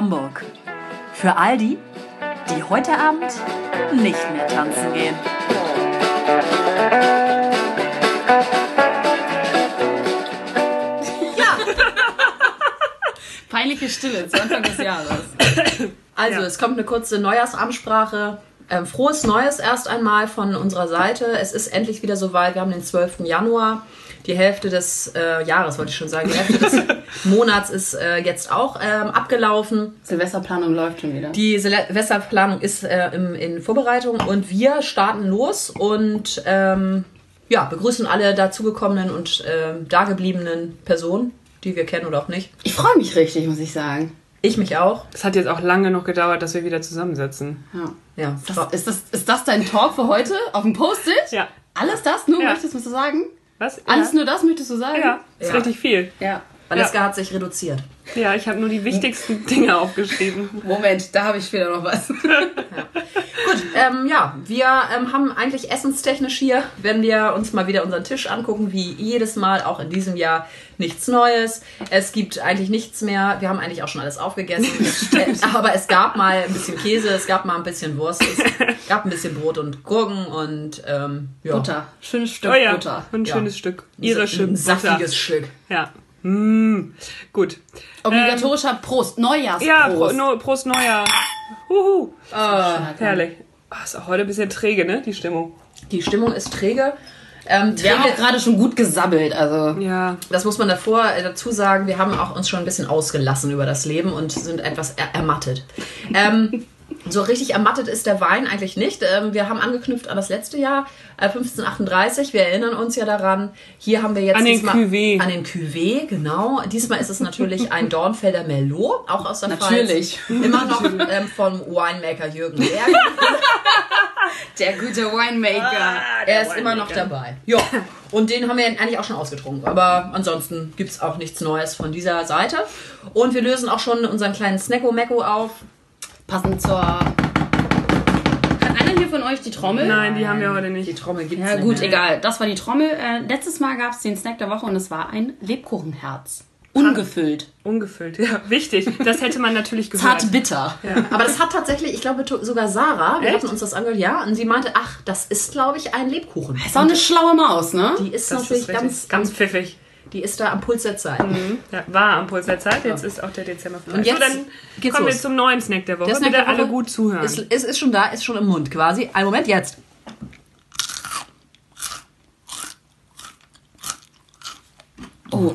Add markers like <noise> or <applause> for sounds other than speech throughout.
Hamburg. Für all die, die heute Abend nicht mehr tanzen gehen. <laughs> Peinliche Stille zu Anfang des Jahres. Also, Ja. es kommt eine kurze Neujahrsansprache. Ähm, frohes Neues erst einmal von unserer Seite. Es ist endlich wieder soweit. Wir haben den 12. Januar. Die Hälfte des äh, Jahres, wollte ich schon sagen, die Hälfte des <laughs> Monats ist äh, jetzt auch ähm, abgelaufen. Silvesterplanung läuft schon wieder. Die Silvesterplanung ist äh, im, in Vorbereitung und wir starten los und ähm, ja, begrüßen alle dazugekommenen und ähm, dagebliebenen Personen, die wir kennen oder auch nicht. Ich freue mich richtig, muss ich sagen. Ich mich auch. Es hat jetzt auch lange noch gedauert, dass wir wieder zusammensitzen. Ja. Ja, Das, ist, das, ist das dein Talk für heute? Auf dem Post-it? Ja. Alles das nur, Ja. möchtest du sagen? Was? Alles ja. nur das möchtest du sagen? Ja, ist Ja. richtig viel. Ja. Valeska hat sich reduziert. Ja, ich habe nur die wichtigsten <laughs> Dinge aufgeschrieben. Moment, da habe ich später noch was. <laughs> Gut, ähm, ja, wir ähm, haben eigentlich essenstechnisch hier, wenn wir uns mal wieder unseren Tisch angucken, wie jedes Mal, auch in diesem Jahr, nichts Neues. Es gibt eigentlich nichts mehr. Wir haben eigentlich auch schon alles aufgegessen. <laughs> Äh, Aber es gab mal ein bisschen Käse, es gab mal ein bisschen Wurst, es gab ein bisschen Brot und Gurken und ähm, ja, Butter. Schönes Stück Oh ja, Butter. ein Ja. schönes Stück. Irische ein Butter. saftiges Stück. Ja. Mm, gut. Obligatorischer Prost. Neujahrsprost. Ja, Pro, no, Prost Neujahr. Huhu. Ah, Herrlich. Ah, ist auch heute ein bisschen träge, ne, die Stimmung. die Stimmung ist träge. Ähm, Wir haben träge gerade schon gut gesabbelt, also. Ja. das muss man davor äh, dazu sagen, wir haben auch uns schon ein bisschen ausgelassen über das Leben und sind etwas er ermattet. <laughs> Ähm, so richtig ermattet ist der Wein eigentlich nicht. Ähm, wir haben angeknüpft an das letzte Jahr, äh, 1538. Wir erinnern uns ja daran. Hier haben wir jetzt An den diesmal, Cuvée. An den Cuvée, genau. Diesmal ist es natürlich ein <laughs> Dornfelder Merlot, auch aus der Natürlich. Pfalz. <laughs> Immer noch ähm, vom Winemaker Jürgen <laughs> Berg. Der gute Winemaker. Er ist immer noch dabei. Ja. Und den haben wir eigentlich auch schon ausgetrunken. Aber ansonsten gibt es auch nichts Neues von dieser Seite. Und wir lösen auch schon unseren kleinen Snacko-Mecko auf. Passend zur. Hat einer hier von euch die Trommel? Nein, die haben wir heute Die nicht. Trommel gibt's Ja nicht gut, mehr. egal. Das war die Trommel. Äh, letztes Mal gab es den Snack der Woche und es war ein Lebkuchenherz. Ungefüllt. Ungefüllt, ja. Wichtig. Das hätte man natürlich gehört. Zart bitter. <laughs> Aber das hat tatsächlich, ich glaube sogar Sarah, wir Echt? hatten uns das angehört, ja, und sie meinte, ach, das ist, glaube ich, ein Lebkuchen. Ist auch eine schlaue Maus, ne? Die ist Das natürlich ist ganz, ganz pfiffig. Die ist da am Puls der Zeit. Ja, war am Puls der Zeit, jetzt ist auch der Dezember vorbei. Und jetzt so, dann geht's kommen wir los. zum neuen Snack der Woche. Der Snack alle gut zuhören. Ist, ist, ist schon da, ist schon im Mund quasi. Ein Moment, jetzt. Oh,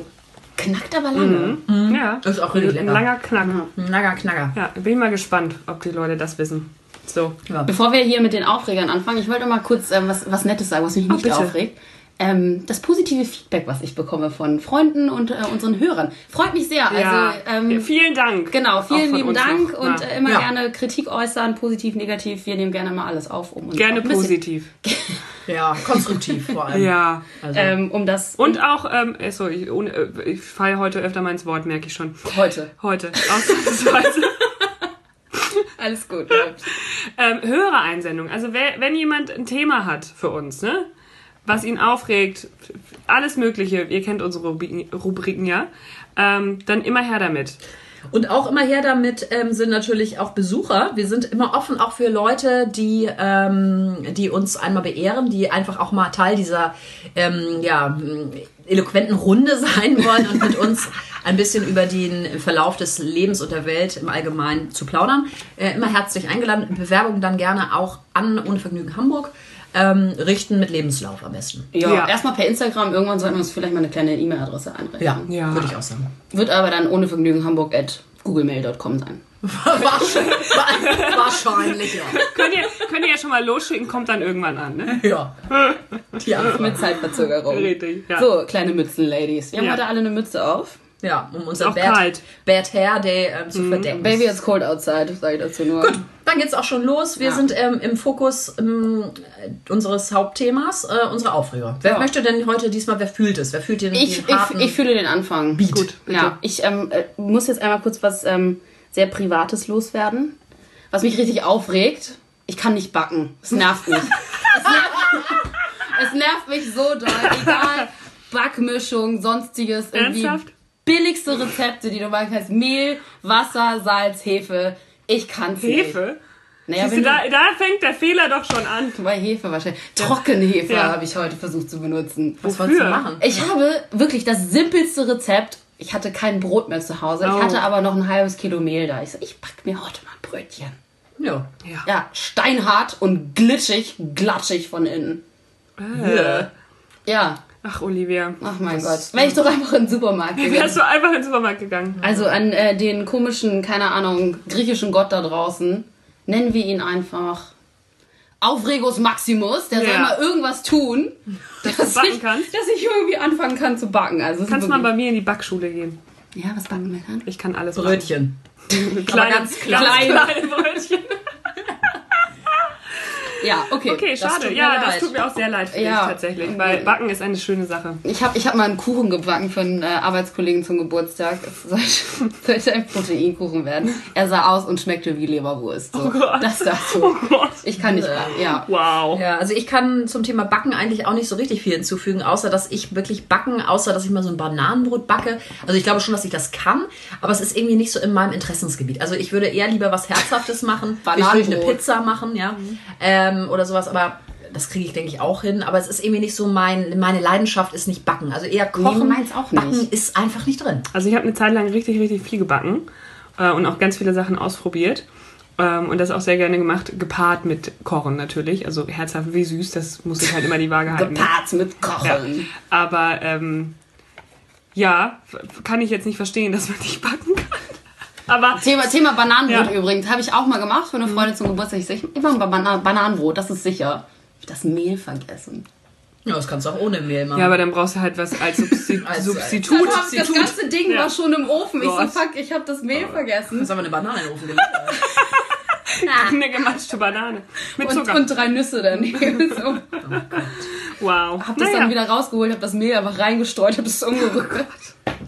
knackt aber lange. ja. Ist auch richtig Ein lecker. langer Knack. Nager Knacker. Ja, bin ich mal gespannt, ob die Leute das wissen. So. Bevor wir hier mit den Aufregern anfangen, ich wollte mal kurz ähm, was, was Nettes sagen, was mich nicht bitte. aufregt. Ähm, das positive Feedback, was ich bekomme von Freunden und äh, unseren Hörern, freut mich sehr. Ja. Also ähm, Vielen Dank. Genau, vielen lieben Dank noch. und äh, immer Ja. gerne Kritik äußern, positiv, negativ. Wir nehmen gerne mal alles auf, um uns Gerne positiv. <laughs> Ja, konstruktiv vor allem. Ja. Also, ähm, um das Und auch, ähm, äh, so, ich, äh, ich falle heute öfter mal ins Wort, merke ich schon. heute. Heute. <laughs> Ausnahmsweise. <laughs> Alles gut. ähm, Hörereinsendung. Also wer, wenn jemand ein Thema hat für uns, ne? Was ihn aufregt, alles Mögliche, ihr kennt unsere Rubriken, ja, ähm, dann immer her damit. Und auch immer her damit ähm, sind natürlich auch Besucher. Wir sind immer offen auch für Leute, die, ähm, die uns einmal beehren, die einfach auch mal Teil dieser ähm, ja, eloquenten Runde <laughs> sein wollen und mit uns ein bisschen über den Verlauf des Lebens und der Welt im Allgemeinen zu plaudern. Äh, immer herzlich eingeladen. Bewerbung dann gerne auch an Ohne Vergnügen Hamburg. Ähm, richten mit Lebenslauf am besten. Ja, Ja. erstmal per Instagram. Irgendwann sollten wir uns vielleicht mal eine kleine E-Mail-Adresse einrichten. Ja, Ja. würde ich auch sagen. Wird aber dann ohne Vergnügen Hamburg at googlemail.com sein. Wahrscheinlich, wahrscheinlich ja. Könnt ihr, könnt ihr ja schon mal losschicken, kommt dann irgendwann an, ne? Ja. <laughs> Die Antwort. Mit Zeitverzögerung. Richtig, ja. So, kleine Mützen-Ladies. Wir haben Ja. heute alle eine Mütze auf. Ja, um unser Bad, kalt. Bad Hair Day ähm, zu verdecken. Baby, it's cold outside, sage ich dazu nur. Gut, dann geht's auch schon los. Wir Ja. sind ähm, im Fokus ähm, unseres Hauptthemas, äh, unsere Aufreger. Wer Ja. möchte denn heute diesmal, wer fühlt es? Wer fühlt den, Ich, den ich, ich fühle den Anfang. Beat? Gut, bitte. Ja, ich ähm, äh, muss jetzt einmal kurz was ähm, sehr Privates loswerden. Was mich richtig aufregt. Ich kann nicht backen. Es nervt mich. es, nervt, es nervt mich so doll. Egal. <laughs> Backmischung, sonstiges. Irgendwie. Ernsthaft? Billigste Rezepte, die du machen kannst. Mehl, Wasser, Salz, Hefe. Ich kann's nicht. Hefe? Naja, du, du, da, da fängt der Fehler doch schon an. bei Hefe wahrscheinlich. Trockenhefe Ja. habe ich heute versucht zu benutzen. Was wolltest du Wofür? machen? Ich habe wirklich das simpelste Rezept. Ich hatte kein Brot mehr zu Hause. Oh. Ich hatte aber noch ein halbes Kilo Mehl da. Ich so, ich back mir heute mal ein Brötchen. Ja. Ja. Ja, steinhart und glitschig, glatschig von innen. Äh. Ja, Ach, Olivia. ach mein Gott. Wäre ich doch einfach in den Supermarkt gegangen. Wärst du einfach in den Supermarkt gegangen? Also an äh, den komischen, keine Ahnung, griechischen Gott da draußen, nennen wir ihn einfach Aufregus Maximus. Der soll Ja. mal irgendwas tun, <laughs> dass, du backen ich, kannst? dass ich irgendwie anfangen kann zu backen. Also Kannst mal bei mir in die Backschule gehen. Ja, was backen wir dann? Ich kann alles Brötchen. <laughs> Kleine, ganz kleine, klein. <laughs> kleine Brötchen. Ja, okay. Okay, Das schade. ja, das leid. tut mir auch sehr leid für Ja. dich tatsächlich, weil Backen ist eine schöne Sache. Ich habe ich hab mal einen Kuchen gebacken für einen äh, Arbeitskollegen zum Geburtstag. Es sollte, <laughs> sollte ein Proteinkuchen werden. Er sah aus und schmeckte wie Leberwurst. So. Oh Gott. Das dazu. Oh Gott. Ich kann nicht backen, ja. Wow. Ja, also ich kann zum Thema Backen eigentlich auch nicht so richtig viel hinzufügen, außer dass ich wirklich backen, außer dass ich mal so ein Bananenbrot backe. Also ich glaube schon, dass ich das kann, aber es ist irgendwie nicht so in meinem Interessensgebiet. Also ich würde eher lieber was Herzhaftes machen, ich würde eine Bananenbrot. Pizza machen, ja, ähm, oder sowas, aber das kriege ich, denke ich, auch hin. Aber es ist irgendwie nicht so mein, meine Leidenschaft ist nicht Backen. Also eher Kochen. meins auch nicht. Backen ist einfach nicht drin. Also ich habe eine Zeit lang richtig, richtig viel gebacken äh, und auch ganz viele Sachen ausprobiert. Ähm, und das auch sehr gerne gemacht, gepaart mit Kochen natürlich. Also herzhaft wie süß, das muss ich halt immer die Waage halten. Gepaart mit Ja. Kochen. Aber ähm, ja, kann ich jetzt nicht verstehen, dass man nicht backen kann. Aber Thema, Thema Bananenbrot Ja. übrigens. Habe ich auch mal gemacht für eine Freundin zum Geburtstag. Ich sag, ich mache mal Bana Bananenbrot, das ist sicher. Ich das Mehl vergessen. Ja, das kannst du auch ohne Mehl machen. ja, aber dann brauchst du halt was als Substi <laughs> Als- Substitut. Das, das ganze Ding Ja. war schon im Ofen. Ich so, fuck, ich habe das Mehl das vergessen. ist aber eine Banane in den Ofen gelegt. <laughs> <laughs> Eine gematschte Banane. Mit Und, Zucker. und drei Nüsse daneben. <laughs> So. wow. Hab das Naja. dann wieder rausgeholt, hab das Mehl einfach reingestreut, hab es umgerührt.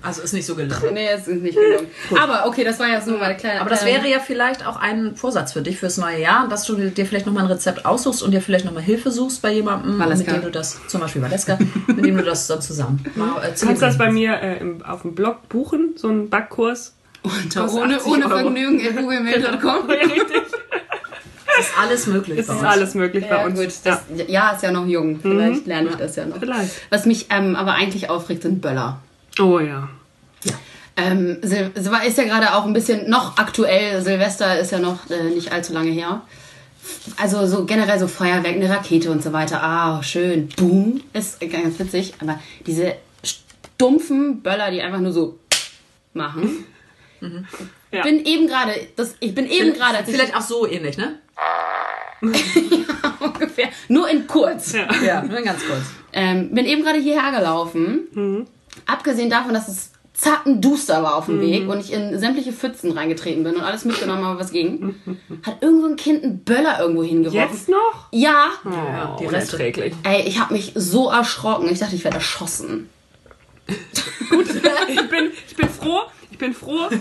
Also ist nicht so gelungen. Nee, es ist nicht gelungen. Aber okay, das war jetzt nur meine kleine. Aber das kleine- wäre ja vielleicht auch ein Vorsatz für dich fürs neue Jahr, dass du dir vielleicht nochmal ein Rezept aussuchst und dir vielleicht nochmal Hilfe suchst bei jemandem, Valeska. mit dem du das, zum Beispiel Valeska, mit dem du das dann zusammen <laughs> mal äh, Du kannst das bei mir äh, im, auf dem Blog buchen, so einen Backkurs. Unter, ohne, 80 ohne Euro. Vergnügen in googlemail.com. Ja, <laughs> richtig. ist alles möglich Es bei ist alles möglich bei Ja, uns. gut, das Jahr ist ja noch jung. Vielleicht lerne ich das ja noch. Vielleicht. Was mich ähm, aber eigentlich aufregt, sind Böller. Oh ja. Ähm, Sil Sil- ist ja gerade auch ein bisschen noch aktuell. Silvester ist ja noch äh, nicht allzu lange her. Also so generell so Feuerwerk, eine Rakete und so weiter. Ah, schön. Boom. Ist ganz witzig. Aber diese stumpfen Böller, die einfach nur so machen. <laughs> Ja. Bin eben gerade, das, ich bin eben gerade, Vielleicht auch so ähnlich, ne? <laughs> ungefähr, nur in kurz. Ja. Ja, nur ganz kurz. Ähm, bin eben gerade hierher gelaufen. Abgesehen davon, dass es zappenduster war auf dem Weg und ich in sämtliche Pfützen reingetreten bin und alles mitgenommen habe, was ging, hat irgendwo ein Kind einen Böller irgendwo hingeworfen. Jetzt noch? Ja. Ja, Oh, die Reste. unerträglich. Ey, ich habe mich so erschrocken. Ich dachte, ich werde erschossen. <laughs> Ich bin, ich bin froh, ich bin froh. <laughs>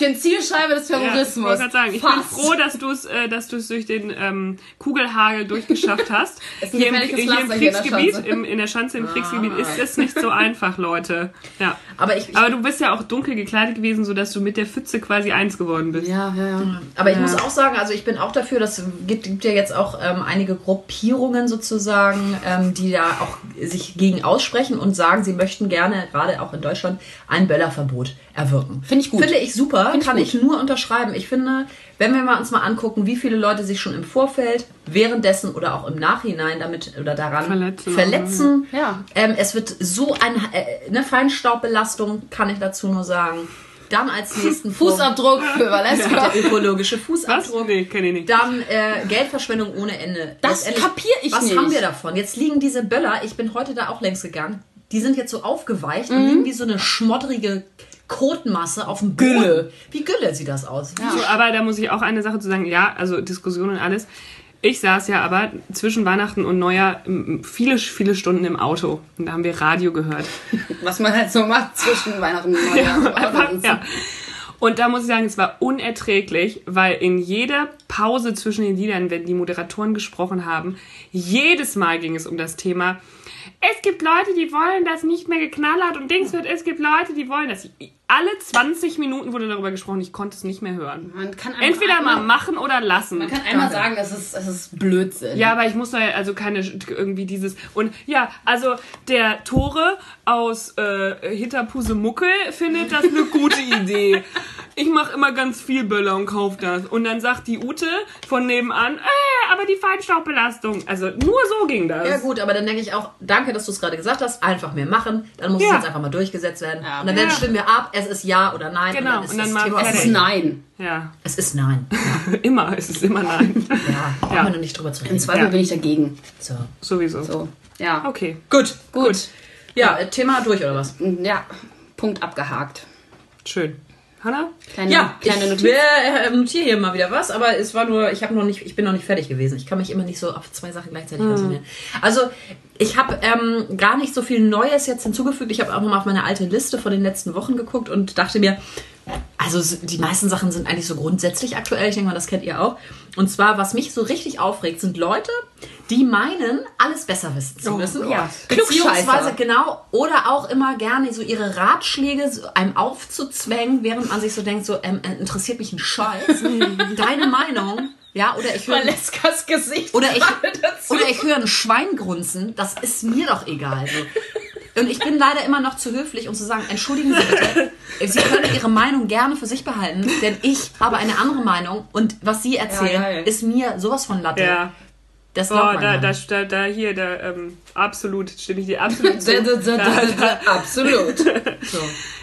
Ich bin Zielscheibe des Ja, ich Terrorismus. wollte gerade sagen, ich bin froh, dass du es äh, dass du es durch den ähm, Kugelhagel durchgeschafft hast. <laughs> Hier, im, hier im Pflaster hier in der Kriegsgebiet, Schanze. im, in der Schanze im Kriegsgebiet ist es nicht so einfach, Leute. Ja. Aber ich, ich Aber du bist ja auch dunkel gekleidet gewesen, sodass du mit der Pfütze quasi eins geworden bist. Ja, ja, ja. Aber ich muss auch sagen, also ich bin auch dafür, dass gibt, gibt ja jetzt auch ähm, einige Gruppierungen sozusagen, ähm, die da auch sich gegen aussprechen und sagen, sie möchten gerne, gerade auch in Deutschland, ein Böllerverbot erwirken. Finde ich gut. Finde ich super, Finde ich kann gut. ich nur unterschreiben. Ich finde, wenn wir mal uns mal angucken, wie viele Leute sich schon im Vorfeld, währenddessen oder auch im Nachhinein damit oder daran Verletzen. verletzen. Ja. Ähm, es wird so ein, äh, eine Feinstaubbelastung, kann ich dazu nur sagen. Dann als nächsten <laughs> Fußabdruck für <laughs> Valeska. der ökologische Was? Fußabdruck. Nee, kenne ich nicht. Dann äh, Geldverschwendung ohne Ende. Das Letztendlich, kapier ich was nicht. haben wir davon? Jetzt liegen diese Böller, ich bin heute da auch längs gegangen, die sind jetzt so aufgeweicht Mhm. und liegen wie so eine schmodderige Kotmasse auf dem Boden. Gülle. Wie Gülle sieht das aus. So, aber da muss ich auch eine Sache zu sagen. Ja, also Diskussion und alles. Ich saß ja aber zwischen Weihnachten und Neujahr viele, viele Stunden im Auto. Und da haben wir Radio gehört. <laughs> Was man halt so macht zwischen Weihnachten und Neujahr. Einfach, ja. Und da muss ich sagen, es war unerträglich, weil in jeder Pause zwischen den Liedern, wenn die Moderatoren gesprochen haben, jedes Mal ging es um das Thema. Es gibt Leute, die wollen, dass nicht mehr geknallert und Dings wird. Es gibt Leute, die wollen, dass alle 20 Minuten wurde darüber gesprochen. Ich konnte es nicht mehr hören. Man kann Entweder mal einmal- machen oder lassen. Man kann einmal sagen, es ist, es ist Blödsinn. Ja, aber ich muss da ja also keine irgendwie dieses und ja, also der Tore aus äh, Hinterpusemuckel findet das eine gute Idee. <laughs> Ich mache immer ganz viel Böller und kauf das. Und dann sagt die Ute von nebenan, äh, aber die Feinstaubbelastung. Also nur so ging das. Ja gut, aber dann denke ich auch, danke, dass du es gerade gesagt hast, einfach mehr machen, dann muss Ja. es jetzt einfach mal durchgesetzt werden. Ja. und dann, dann Ja. stimmen wir ab, es ist ja oder nein. Genau, und dann ist und dann das mal Thema Es ist nein. Ja, Es ist nein. <laughs> immer, es ist immer nein. Ja, brauchen Ja. wir noch nicht drüber zu Im reden. Zweifel Ja. bin ich dagegen. So. Sowieso. So. Ja. Okay. Gut. Gut. Ja, äh, Thema durch oder was? Ja. Punkt abgehakt. Schön. Hanna? Kleine, Ja, kleine ich Notiz. äh, notiere hier mal wieder was, aber es war nur, ich habe noch nicht, ich bin noch nicht fertig gewesen. Ich kann mich immer nicht so auf zwei Sachen gleichzeitig konzentrieren. Also ich habe ähm, gar nicht so viel Neues jetzt hinzugefügt. Ich habe auch nochmal auf meine alte Liste von den letzten Wochen geguckt und dachte mir, also die meisten Sachen sind eigentlich so grundsätzlich aktuell. Ich denke mal, das kennt ihr auch. Und zwar, was mich so richtig aufregt, sind Leute, die meinen, alles besser wissen zu müssen. ja. Beziehungsweise genau, oder auch immer gerne so ihre Ratschläge einem aufzuzwängen, während man sich so denkt, so ähm, äh, interessiert mich ein Scheiß. <laughs> Deine Meinung, ja, oder ich höre Valeskas Gesicht. oder ich, oder ich höre ein Schwein grunzen, das ist mir doch egal. So. Und ich bin leider immer noch zu höflich, um zu sagen, entschuldigen Sie bitte, Sie können Ihre Meinung gerne für sich behalten, denn ich habe eine andere Meinung und was Sie erzählen, geil. ist mir sowas von Latte. Ja. Das Oh, glaubt man da, ja da, da, da hier, da, ähm, absolut, stimme ich dir absolut <laughs> zu. Da, da, da, Absolut. <laughs> So.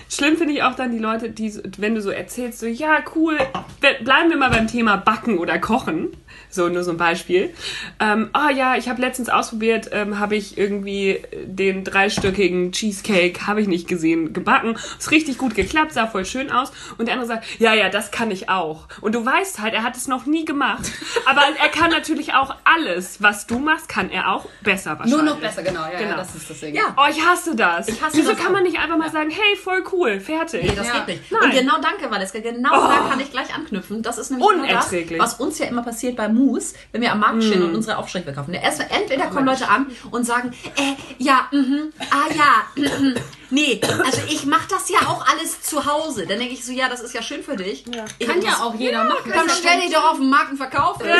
Schlimm finde ich auch dann die Leute, die, wenn du so erzählst, so, ja, cool, be- bleiben wir mal beim Thema Backen oder Kochen. So, nur so ein Beispiel. Ähm, oh ja, ich habe letztens ausprobiert, ähm, habe ich irgendwie den dreistöckigen Cheesecake, habe ich nicht gesehen, gebacken. Ist richtig gut geklappt, sah voll schön aus. Und der andere sagt, ja, ja, das kann ich auch. Und du weißt halt, er hat es noch nie gemacht. Aber er kann natürlich auch alles, was du machst, kann er auch besser wahrscheinlich. Nur noch besser, genau. Ja, Genau. ja das ist das Ding. Ja. Oh, ich hasse das. Ich hasse Wieso das kann auch. man nicht einfach mal sagen, hey, voll cool, fertig. Nee, das Ja. geht nicht. Nein. Und genau danke, Valeska. Genau da kann ich gleich anknüpfen. Das ist nämlich genau das, Unerträglich. was uns ja immer passiert bei Moose, wenn wir am Markt stehen und unsere Aufstriche verkaufen. Erst, entweder kommen Leute an und sagen, äh, ja, mhm, ah ja, mhm, nee, also ich mache das ja auch alles zu Hause. Dann denke ich so, ja, das ist ja schön für dich. Ich Kann ja auch jeder machen. dann stell dich doch auf den Markt und verkauf es. Ja,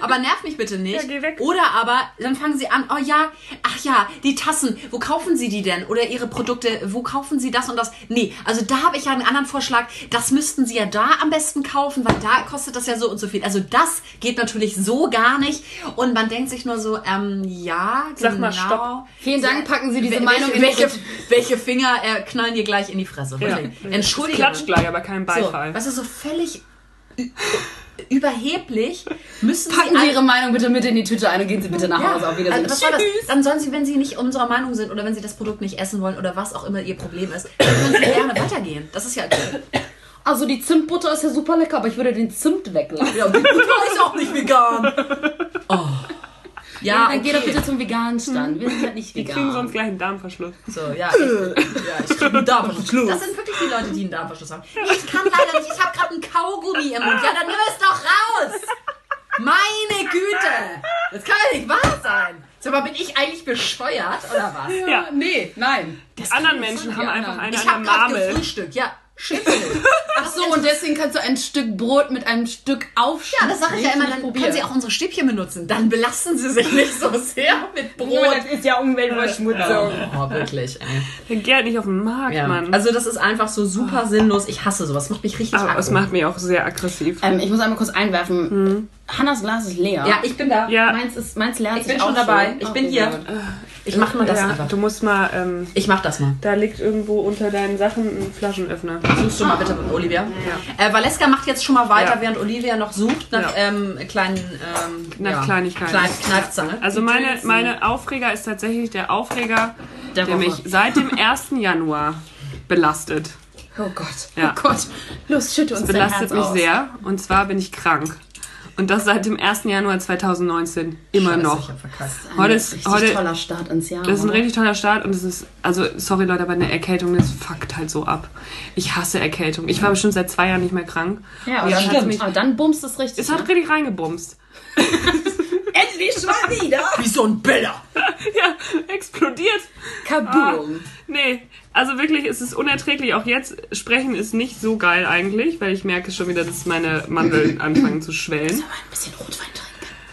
aber nerv mich bitte nicht. Ja, geh weg. Oder aber, dann fangen sie an, oh ja, ach ja, die Tassen, wo kaufen sie die denn? Oder ihre Produkte, wo kaufen sie das und das? Nee, also da habe ich ja einen anderen Vorschlag. Das müssten sie ja da am besten kaufen, weil da kostet das ja so und so viel. Also das geht natürlich so gar nicht. Und man denkt sich nur so, ähm, ja, genau. Sag mal, stopp. Vielen Dank, packen Sie diese Wel- Meinung in welche, welche Finger äh, knallen dir gleich in die Fresse? Ja. Entschuldigung. Klatscht gleich, aber kein So, Beifall. was ist so völlig überheblich? Müssen Packen sie Ihre Meinung bitte mit in die Tüte ein und gehen Sie bitte nach Hause. Auf Wiedersehen. also was war das? Dann sollen sie, wenn sie nicht unserer Meinung sind oder wenn sie das Produkt nicht essen wollen oder was auch immer ihr Problem ist, dann können sie gerne weitergehen. Das ist ja Also die Zimtbutter ist ja super lecker, aber ich würde den Zimt weglassen. Ja, die Butter ist auch nicht vegan. <laughs> Oh. Ja, Ja, dann geh doch okay. bitte zum veganen Stand. Wir sind halt nicht vegan. kriegen sonst gleich einen Darmverschluss. So, ja, ich, ja, ich krieg einen Darmverschluss. Das sind wirklich die Leute, die einen Darmverschluss haben. Ich kann leider nicht, ich habe gerade einen Kaugummi im Mund. Ja, dann nimm es doch raus. Meine Güte. Das kann ja nicht wahr sein. Sag mal, bin ich eigentlich bescheuert oder was? Ja. Nee, nein. Die anderen Menschen haben einfach eine Ich an der Marmel. gefrühstückt. Ja, nicht. <laughs> Ach so, und deswegen kannst du ein Stück Brot mit einem Stück aufschneiden. Ja, das sage ich ja immer, dann können Sie auch unsere Stäbchen benutzen. Dann belasten Sie sich nicht so sehr mit <laughs> Brot. ist ja Umweltverschmutzung. Oh, wirklich, ey. <laughs> Der geht nicht auf den Markt, Ja. Mann. Also das ist einfach so super sinnlos. Ich hasse sowas. Macht mich richtig aber es aggro. macht mich auch sehr aggressiv. Ähm, ich muss einmal kurz einwerfen. Hannas Glas ist leer. Ja, ich bin da. Ja, Meins, ist, meins leert Ich sich bin auch schon dabei. Ich Okay, bin hier. Ich mach mal das ja einfach. du musst mal, ähm, Ich mach das mal. da liegt irgendwo unter deinen Sachen ein Flaschenöffner. Suchst du mal bitte mit Olivia. Äh, Valeska macht jetzt schon mal weiter, Ja. während Olivia noch sucht nach Ja. ähm, kleinen ähm, Nach Kleinigkeiten. Klein, Kneifzange. Also meine, meine Aufreger ist tatsächlich der Aufreger, Der der, mich seit dem 1. Januar belastet. Oh Gott. Ja. Oh Gott. Los, schütte uns dein Belastet Herz mich aus. sehr. Und zwar bin ich krank. Und das seit dem 1. Januar 2019. Immer Scheiße, noch. Ich hab verkackt. Ein Heute ist- richtig heute- toller Start ins Jahr. Das ist ein oder? richtig toller Start und es ist, also sorry Leute, aber eine Erkältung, das fuckt halt so ab. Ich hasse Erkältung. Ich war bestimmt seit zwei Jahren nicht mehr krank. Ja, aber hat's mich, aber dann bumst es richtig. es hat ne? richtig reingebumst. <laughs> Endlich schon wieder! Wie so ein Biller! <laughs> Ja, explodiert. Kaboom. Nee, also wirklich, es ist unerträglich. Auch jetzt, sprechen ist nicht so geil eigentlich, weil ich merke schon wieder, dass meine Mandeln <laughs> anfangen zu schwellen. Ein bisschen Rotwein trinken.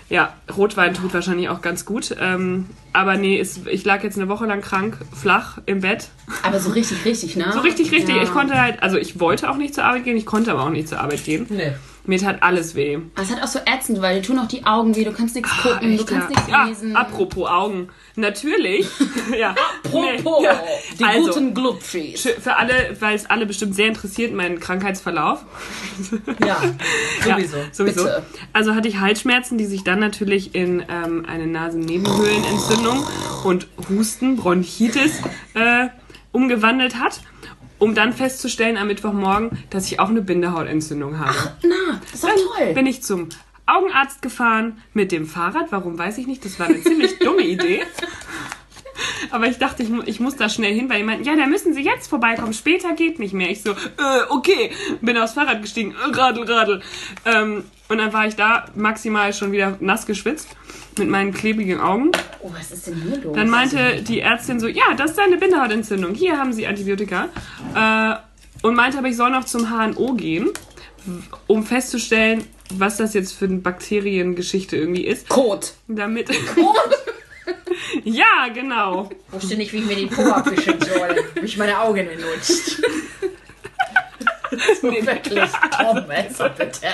Ja, Rotwein tut wahrscheinlich auch ganz gut. Ähm, aber nee, es, ich lag jetzt eine Woche lang krank, flach im Bett. Aber so richtig, richtig, ne? So richtig, richtig. Ja. Ich konnte halt, also ich wollte auch nicht zur Arbeit gehen, ich konnte aber auch nicht zur Arbeit gehen. Nee. Mir tat alles weh. Aber Es hat auch so ätzend, weil dir tun auch die Augen weh, du kannst nichts gucken, du kannst ja. nichts ja, lesen. apropos Augen. Natürlich. <laughs> ja. Apropos, Nee, ja. die also, guten Glubschis. Für alle, weil es alle bestimmt sehr interessiert, mein Krankheitsverlauf. <laughs> <laughs> Ja, sowieso. Ja, sowieso. Bitte. Also hatte ich Halsschmerzen, die sich dann natürlich in ähm, eine Nasennebenhöhlenentzündung und Husten, Bronchitis äh, umgewandelt hat, um dann festzustellen am Mittwochmorgen, dass ich auch eine Bindehautentzündung habe. Na, das ist doch toll. Bin ich zum Augenarzt gefahren mit dem Fahrrad. Warum weiß ich nicht. Das war eine ziemlich <laughs> dumme Idee. Aber ich dachte, ich, ich muss da schnell hin, weil die meinten, ja, da müssen Sie jetzt vorbeikommen. Später geht nicht mehr. Ich so, äh, okay. Bin aufs Fahrrad gestiegen. Äh, radel, radel. Ähm, und dann war ich da maximal schon wieder nass geschwitzt mit meinen klebrigen Augen. Oh, was ist denn hier los? Dann meinte die Ärztin so, ja, das ist eine Bindehautentzündung. Hier haben Sie Antibiotika. Äh, und meinte aber, ich soll noch zum HNO gehen, um festzustellen, was das jetzt für eine Bakteriengeschichte irgendwie ist. Kot. Damit. <laughs> ja, genau. Wusste nicht, wie ich mir den Po abwischen soll. Wie ich meine Augen benutzt. <laughs> so wirklich Tom, also bitte.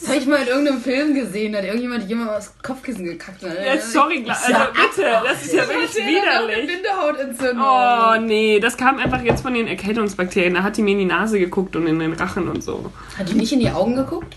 Das habe ich mal in irgendeinem Film gesehen, da hat irgendjemand jemand aufs Kopfkissen gekackt. Ne? Ja, sorry, also bitte, das ist ja wirklich widerlich. Bindehautentzündung. Oh nee, das kam einfach jetzt von den Erkältungsbakterien. Da hat die mir in die Nase geguckt und in den Rachen und so. Hat die nicht in die Augen geguckt?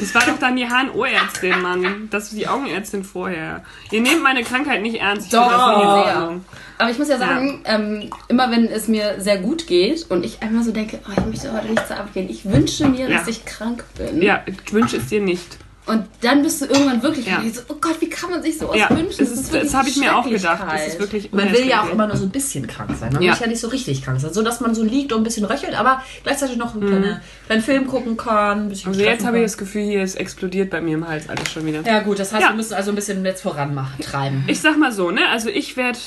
Das war doch dann die HNO-Ärztin, Mann. Das ist die Augenärztin vorher. Ihr nehmt meine Krankheit nicht ernst. Ich das nicht. Aber ich muss ja sagen, ähm, immer wenn es mir sehr gut geht und ich einmal so denke, oh, ich möchte heute nicht zur Arbeit gehen, ich wünsche mir, dass Ja. ich krank bin. Ja, ich wünsche es dir nicht. Und dann bist du irgendwann wirklich Ja. so, oh Gott, wie kann man sich sowas Ja, wünschen? das, ist, das habe ich mir auch gedacht. Das ist wirklich Man will ja auch immer nur so ein bisschen krank sein. Man Ja. will ja nicht so richtig krank sein. So, dass man so liegt und ein bisschen röchelt, aber gleichzeitig noch einen kleinen, kleinen Film gucken kann. Ein bisschen Also jetzt habe ich das Gefühl, hier ist explodiert bei mir im Hals alles schon wieder. Ja gut, das heißt, Ja. wir müssen also ein bisschen jetzt voran machen, treiben. Ich sag mal so, ne? Also ich werde...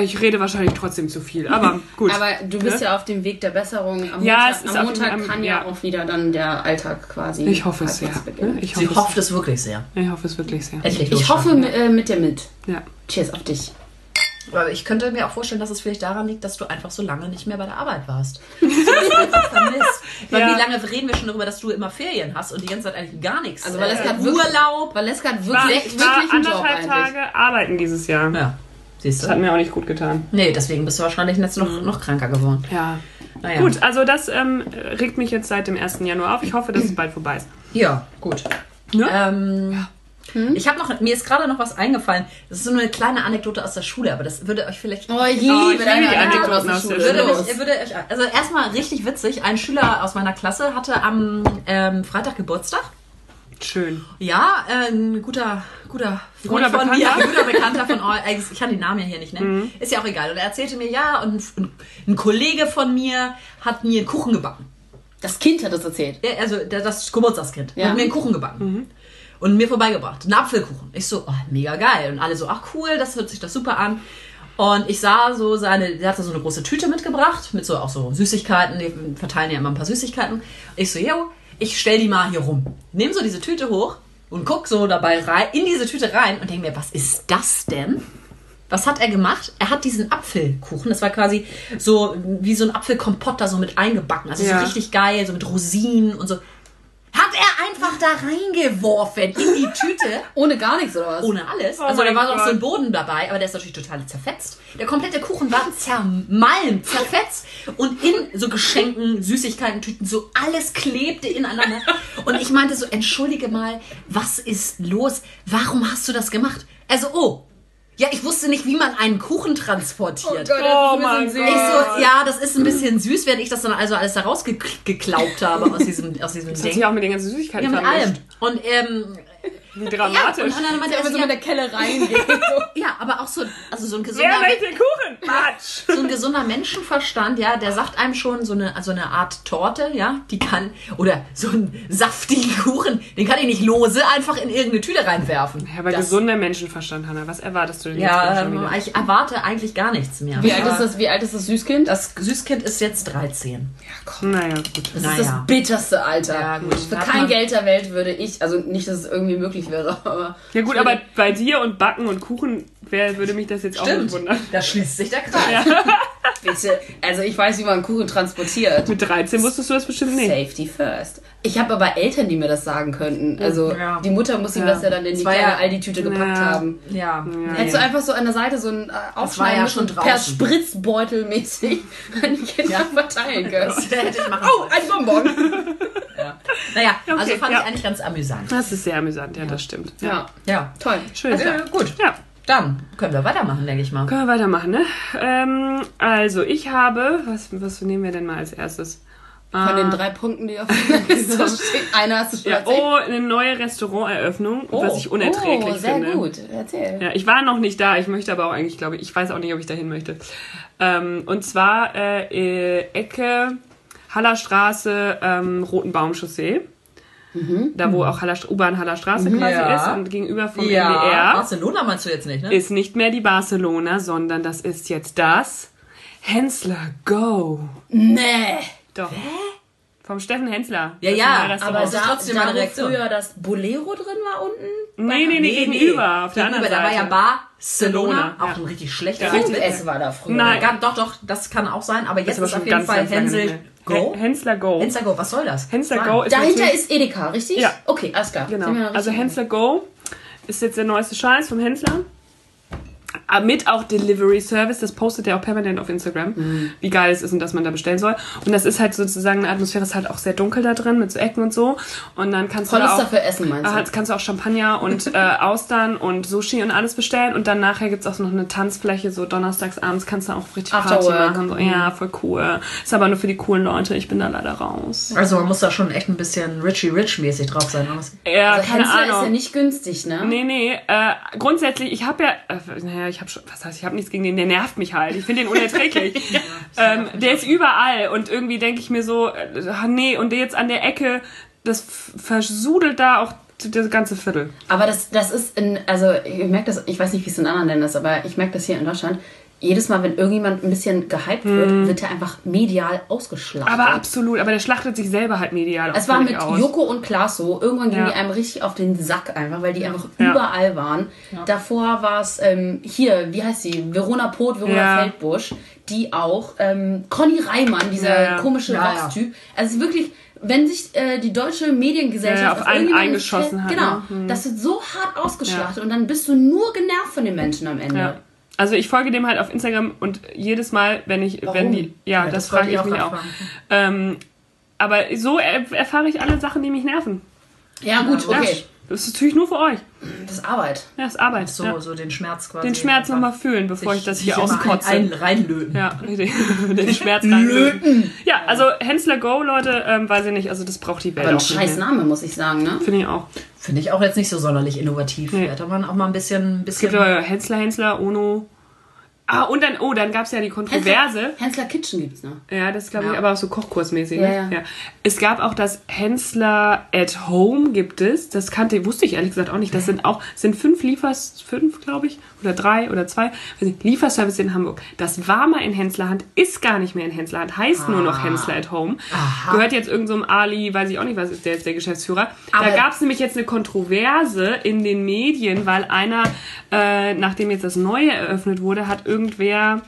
Ich rede wahrscheinlich trotzdem zu viel, aber <laughs> gut. Aber du bist Ne? ja auf dem Weg der Besserung. Am Ja, Montag, es ist am dem- Montag am- kann ja. ja. auch wieder dann der Alltag quasi. ich hoffe es sehr. Ne? Ich, Sie hoffe hofft es wirklich sehr. ich hoffe es wirklich sehr. Endlich Ich hoffe äh, mit dir mit. Ja. Cheers auf dich. Aber ich könnte mir auch vorstellen, dass es vielleicht daran liegt, dass du einfach so lange nicht mehr bei der Arbeit warst. <laughs> Vermisst. Weil Ja. wie lange reden wir schon darüber, dass du immer Ferien hast und die ganze Zeit eigentlich gar nichts. Also, weil es äh, hat Urlaub. Valeska hat War, wirklich, ich war wirklich einen Job anderthalb. Tage arbeiten dieses Jahr. Ja, siehst Das hat du. mir auch nicht gut getan. Nee, deswegen bist du wahrscheinlich jetzt noch, noch kranker geworden. Ja. Naja. Gut, also das ähm, regt mich jetzt seit dem 1. Januar auf. Ich hoffe, dass es bald vorbei ist. Ja, gut. Ne? Ähm, Ich habe noch, mir ist gerade noch was eingefallen. Das ist so eine kleine Anekdote aus der Schule, aber das würde euch vielleicht Oh, ich Oh, ich liebe liebe deine die Anekdoten Anekdoten aus der Schule. würde mich, würde euch, also erstmal richtig witzig. Ein Schüler aus meiner Klasse hatte am ähm, Freitag Geburtstag. Schön. Ja, äh, ein guter, guter Freund Guter von mir, ein guter Bekannter von euch. Ich kann den Namen ja hier nicht nennen. Ist ja auch egal. Und er erzählte mir, ja, und ein, ein Kollege von mir hat mir einen Kuchen gebacken. Das Kind hat es erzählt. Ja, also das Geburtstagskind. Ja. Hat mir einen Kuchen gebacken. Und mir vorbeigebracht. Einen Apfelkuchen. Ich so, oh, mega geil. Und alle so, ach cool, das hört sich doch super an. Und ich sah so seine, der hatte so eine große Tüte mitgebracht, mit so auch so Süßigkeiten, die verteilen ja immer ein paar Süßigkeiten. Ich so, yo, ich stell die mal hier rum. Nehm so diese Tüte hoch und guck so dabei rein, in diese Tüte rein und denk mir, was ist das denn? Was hat er gemacht? Er hat diesen Apfelkuchen, das war quasi so wie so ein Apfelkompott da so mit eingebacken. Also Ja. so richtig geil, so mit Rosinen und so. Hat er einfach da reingeworfen in die Tüte, <laughs> Ohne gar nichts oder was? ohne alles. Oh also da war noch so ein. Boden dabei, aber der ist natürlich total zerfetzt. Der komplette Kuchen war zermalmt, zerfetzt und in so Geschenken, Süßigkeiten, Tüten, so alles klebte ineinander. Und ich meinte so, entschuldige mal, was ist los? Warum hast du das gemacht? Also, oh, Ja, ich wusste nicht, wie man einen Kuchen transportiert. Oh mein Gott. Ich so, ja, das ist ein bisschen süß, während ich das dann also alles da rausgeklaubt habe aus diesem, aus diesem Das hat Ding. sich auch mit den ganzen Süßigkeiten Ja, mit allem. Und, ähm, Wie ja, dramatisch. und dann meinte er, Wenn man so ja, mit der Kelle reingeht. So. <laughs> ja, aber auch so, also so ein Wer gesunder, möchte Kuchen? Matsch. <laughs> so ein gesunder Menschenverstand, ja, der sagt einem schon so eine, also eine Art Torte, ja, die kann, oder so einen saftigen Kuchen, den kann ich nicht lose einfach in irgendeine Tüte reinwerfen. Ja, aber Das- gesunder Menschenverstand, Hanna. Was erwartest du denn jetzt Ja, schon ähm, wieder? ich erwarte eigentlich gar nichts mehr. Wie alt ist das, wie alt ist das Süßkind? Das Süßkind ist jetzt 13. Naja, gut. Das Naja. ist das bitterste Alter. Ja, gut. Für kein Geld der Welt würde ich, also nicht, dass es irgendwie möglich wäre, <laughs> aber. Ja gut, aber bei dir und Backen und Kuchen wer, würde mich das jetzt auch nicht wundern. da schließt sich der Kreis. Bitte. Also ich weiß, wie man Kuchen transportiert. Mit 13 wusstest du das bestimmt nicht. Safety first. Ich habe aber Eltern, die mir das sagen könnten. Also Ja. die Mutter muss ihm das ja dann in die kleine ja- Aldi-Tüte gepackt Ja. haben. Ja. Hättest du einfach so an der Seite so ein äh, Aufschneiden ja schon und per. Spritzbeutel mäßig <laughs> an die Kinder verteilen können. Das hätte ich machen Oh, ein Bonbon. Ja. Naja, also Okay, fand ja. ich eigentlich ganz amüsant. Das ist sehr amüsant, ja, das stimmt. Ja, Ja. toll. Schön. Äh, gut, Ja, dann können wir weitermachen, denke ich mal. können wir weitermachen, ne? Ähm, also, ich habe, was, was nehmen wir denn mal als erstes? Von den drei Punkten, die auf der Liste <laughs> stehen, einer hast du schon Ja, erzählt. oh, eine neue Restauranteröffnung, was ich unerträglich oh, sehr finde. gut. Erzähl. Ja, ich war noch nicht da, ich möchte aber auch eigentlich, glaube ich, ich weiß auch nicht, ob ich dahin möchte. Ähm, und zwar äh, äh, Ecke Hallerstraße, ähm, Roten Baumchaussee. Da wo auch Haller, U-Bahn Hallerstraße quasi Ja. ist und gegenüber vom Ja, NDR Barcelona meinst du jetzt nicht, ne? ist nicht mehr die Barcelona, sondern das ist jetzt das Hensler Go. Nee. Doch. Vom Steffen Hensler. Ja, ja. Aber da, trotzdem da Reaktion. früher das Bolero drin war unten, nee, nee, nee, gegenüber, auf der Gegenüber, anderen da war Seite. ja Barcelona, auch ein richtig schlechter Ja, richtig. es war da früher. Nein. Doch, doch, das kann auch sein, aber jetzt aber ist, auf jeden ganz, Fall ganz lange Hänsel Go. Hen- Hensler Go. Hensler Go, was soll das? Hensler. Go ist Dahinter ist Edeka, richtig? Ja. Okay, alles klar. Genau. Also? Hensler Go ist jetzt der neueste Scheiß vom Hensler. Ah, Mit auch Delivery Service, das postet er auch permanent auf Instagram, Mhm. wie geil es ist und dass man da bestellen soll. Und das ist halt sozusagen, eine Atmosphäre ist halt auch sehr dunkel da drin, mit so Ecken und so. Und dann kannst du Tolles da auch, dafür Essen, meinst Ah, du? Jetzt kannst du auch Champagner und <laughs> äh, Austern und Sushi und alles bestellen. Und dann nachher gibt's auch noch eine Tanzfläche, so donnerstags abends kannst du auch richtig After Party work. machen. So, ja, voll cool. Ist aber nur für die coolen Leute, ich bin da leider raus. Also man muss da schon echt ein bisschen Richie Rich mäßig drauf sein. oder was? Ja, Also keine Hensler Ahnung. ist ja nicht günstig, ne? Nee, nee, äh, grundsätzlich, ich habe ja, äh, naja, ich habe schon, was heißt, ich habe nichts gegen den, der nervt mich halt. Ich finde den unerträglich. <laughs> ähm, der ist überall und irgendwie denke ich mir so, äh, ah, nee, und der jetzt an der Ecke, das versudelt da auch das ganze Viertel. Aber das, das ist in, also ich merke das, ich weiß nicht, wie es in anderen Ländern ist, aber ich merke das hier in Deutschland. Jedes Mal, wenn irgendjemand ein bisschen gehypt wird, wird er einfach medial ausgeschlachtet. Aber absolut, aber der schlachtet sich selber halt medial auch es war mit aus. Joko und Klaas so. Irgendwann gingen Ja. die einem richtig auf den Sack einfach, weil die einfach Ja. überall waren. Davor war es ähm, hier, wie heißt sie? Verona Poth, Verona Ja. Feldbusch, die auch. Ähm, Conny Reimann, dieser Ja, ja. komische Ja, ja. Rockstyp. Also es ist wirklich, wenn sich äh, die deutsche Mediengesellschaft Ja, ja, auf einen irgendjemanden eingeschossen hat, Genau. ne? Das wird so hart ausgeschlachtet und dann bist du nur genervt von den Menschen am Ende. Ja. Also ich folge dem halt auf Instagram und jedes Mal, wenn ich, wenn Warum? die, ja, Ja, das, das frage ich ich auch mich auch. Ähm, aber so er erfahre ich alle Sachen, die mich nerven. Ja, gut, okay. Das ist natürlich nur für euch. Das ist Arbeit. Ja, das ist Arbeit. So, ja. so den Schmerz quasi. Den Schmerz nochmal fühlen, bevor ich das hier auskotze. Ein, ein, reinlöten. ja, richtig. <laughs> den Schmerz reinlöten. Ja, also Hensler Go, Leute, ähm, weiß ich nicht, also das braucht die Welt Aber ein scheiß. Name, muss ich sagen, ne? Finde ich auch. Finde ich auch jetzt nicht so sonderlich innovativ. Nee. Hätte man auch mal ein bisschen... Es bisschen gibt aber Hensler, Hensler, Ono. Ah, und dann, oh, dann gab es ja die Kontroverse. Hensler Kitchen gibt's noch. Ja, das glaube ich Ja. aber auch so kochkursmäßig. Ja, ne? ja. Es gab auch das Hensler at Home gibt es. Das kannte, wusste ich ehrlich gesagt auch nicht. Das sind auch, sind fünf Liefers, fünf glaube ich, oder drei oder zwei. Nicht, Lieferservice in Hamburg. Das war mal in Henslerhand, ist gar nicht mehr in Henslerhand, heißt nur noch Hensler at Home. Gehört jetzt irgendeinem so einem Ali, weiß ich auch nicht, was ist der jetzt der Geschäftsführer. Aber- da gab es nämlich jetzt eine Kontroverse in den Medien, weil einer, äh, nachdem jetzt das Neue eröffnet wurde, hat irgendwer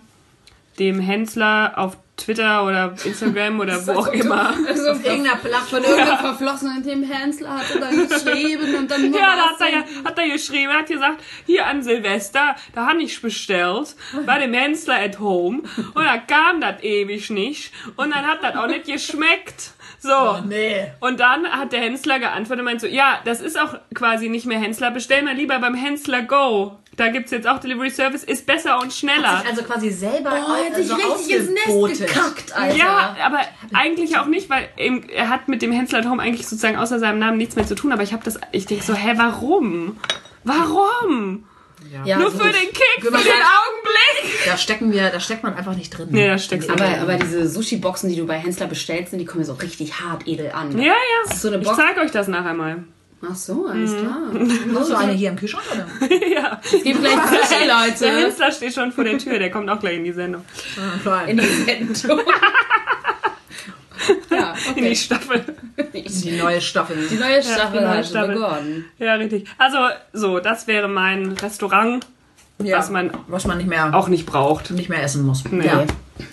dem Hensler auf Twitter oder Instagram <laughs> oder wo auch immer. <laughs> Also auf irgendeiner von Plattform. irgendeinem Verflossenen, dem Hensler hat er dann geschrieben und dann Ja, da hat er, ja, hat er geschrieben, er hat gesagt, hier an Silvester, da habe ich bestellt, bei dem Hensler at home und da kam das ewig nicht und dann hat das auch nicht geschmeckt. So. Nee. Und dann hat der Hensler geantwortet und meint so, ja, das ist auch quasi nicht mehr Hensler, bestell mal lieber beim Hensler Go. Da gibt's jetzt auch Delivery Service, ist besser und schneller. Also quasi selber Oh, er hat sich so richtig ins Nest gekackt, Alter. Ja, aber eigentlich auch nicht, weil eben, er hat mit dem Hensler Home eigentlich sozusagen außer seinem Namen nichts mehr zu tun. Aber ich habe das, ich denke so, hä, warum? Warum? Ja, Nur so für den Kick, für den sagen- Augenblick. Da stecken wir, da steckt man einfach nicht drin. Nee, da steckst Aber, drin. aber diese Sushi-Boxen, die du bei Hensler bestellst, die kommen so richtig hart edel an. Ja, ja. so ich zeig euch das nachher mal. Ach so, alles Mhm. klar. <laughs> Hast du eine hier im Kühlschrank oder? <laughs> ja. Es gibt gleich <laughs> Sushi, Der Leute. Hensler steht schon vor der Tür, der kommt auch gleich in die Sendung. In die Sendung. <laughs> ja, In die okay. Staffel. Die neue Staffel. Die neue Staffel neue hat Staffel. begonnen. Ja, richtig. Also, so, das wäre mein Restaurant, Ja, was man was man nicht mehr, auch nicht braucht. nicht mehr essen muss. Nee. Ja.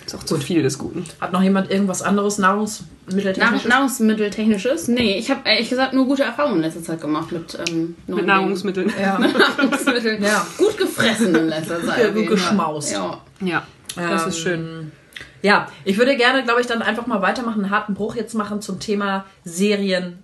Ist auch zu viel des Guten. Hat noch jemand irgendwas anderes Nahrung, Nahrungsmitteltechnisches? Nahrungsmitteltechnisches? Nee, ich habe ehrlich gesagt nur gute Erfahrungen in letzter Zeit gemacht mit, ähm, Mit Nahrungsmitteln. ja. Dingen. <laughs> Nahrungsmitteln. Ja. Gut gefressen in letzter Zeit. Ja, gut geschmaust. Ja. Ja, das Ähm, ist schön. Ja, ich würde gerne, glaube ich, dann einfach mal weitermachen, einen harten Bruch jetzt machen zum Thema Serien.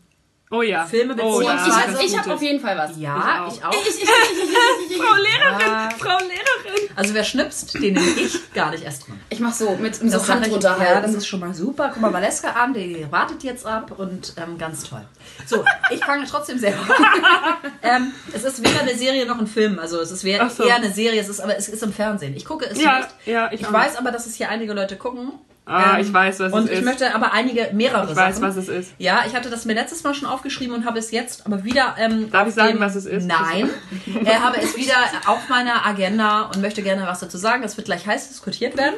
Oh ja. Filme oh, beziehen- ja. Ich- Ich, habe auf jeden Fall was. Ja, Ich ich auch. Frau Lehrerin, Frau Lehrerin. Also wer schnipst, den nehme ich gar nicht erst dran. Ich mach so, mit so Das Hand runterhalten. Ja, das ist schon mal super. Guck mal, Valeska an, die wartet jetzt ab und ähm, ganz toll. So, ich fange trotzdem selber an. <laughs> ähm, es ist weder eine Serie noch ein Film. Also es ist so. eher eine Serie, es ist, aber es ist im Fernsehen. Ich gucke es Ja, nicht. ja, ich Ich weiß aber, dass es hier einige Leute gucken. Ah, Ähm, ich weiß, was Und es ich ist. möchte aber einige, mehrere ich weiß, Sachen. was es ist. Ja, ich hatte das mir letztes Mal schon aufgeschrieben und habe es jetzt aber wieder. Ähm, Darf ich sagen, dem- was es ist? Nein. <laughs> äh, habe es wieder auf meiner Agenda und möchte gerne was dazu sagen. Es wird gleich heiß diskutiert werden.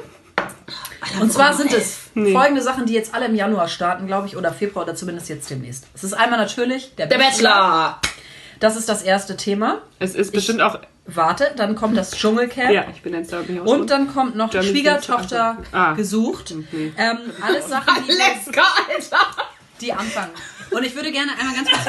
Und zwar sind es Nee. folgende Sachen, die jetzt alle im Januar starten, glaube ich, oder Februar oder zumindest jetzt demnächst. Es ist einmal natürlich der, Der Bachelor. Das ist das erste Thema. Es ist bestimmt auch. Warte, dann kommt das Dschungelcamp. Ja, ich bin jetzt. Bin ich auch Und dann kommt noch German Schwiegertochter. Ah. gesucht. Nee. Ähm, alles Sachen, die <laughs> Leska, Alter. die anfangen. Und ich würde gerne einmal ganz kurz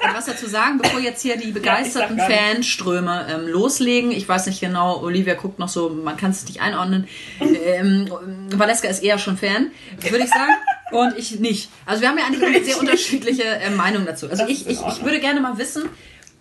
etwas dazu sagen, bevor jetzt hier die begeisterten Ja, Fanströme ähm, loslegen. Ich weiß nicht genau, Olivia guckt noch so, man kann es nicht einordnen. Ähm, Valeska ist eher schon Fan, würde ich sagen. Und ich nicht. Also wir haben ja eigentlich <laughs> sehr unterschiedliche äh, Meinungen dazu. Also ich, ich, ich würde gerne mal wissen,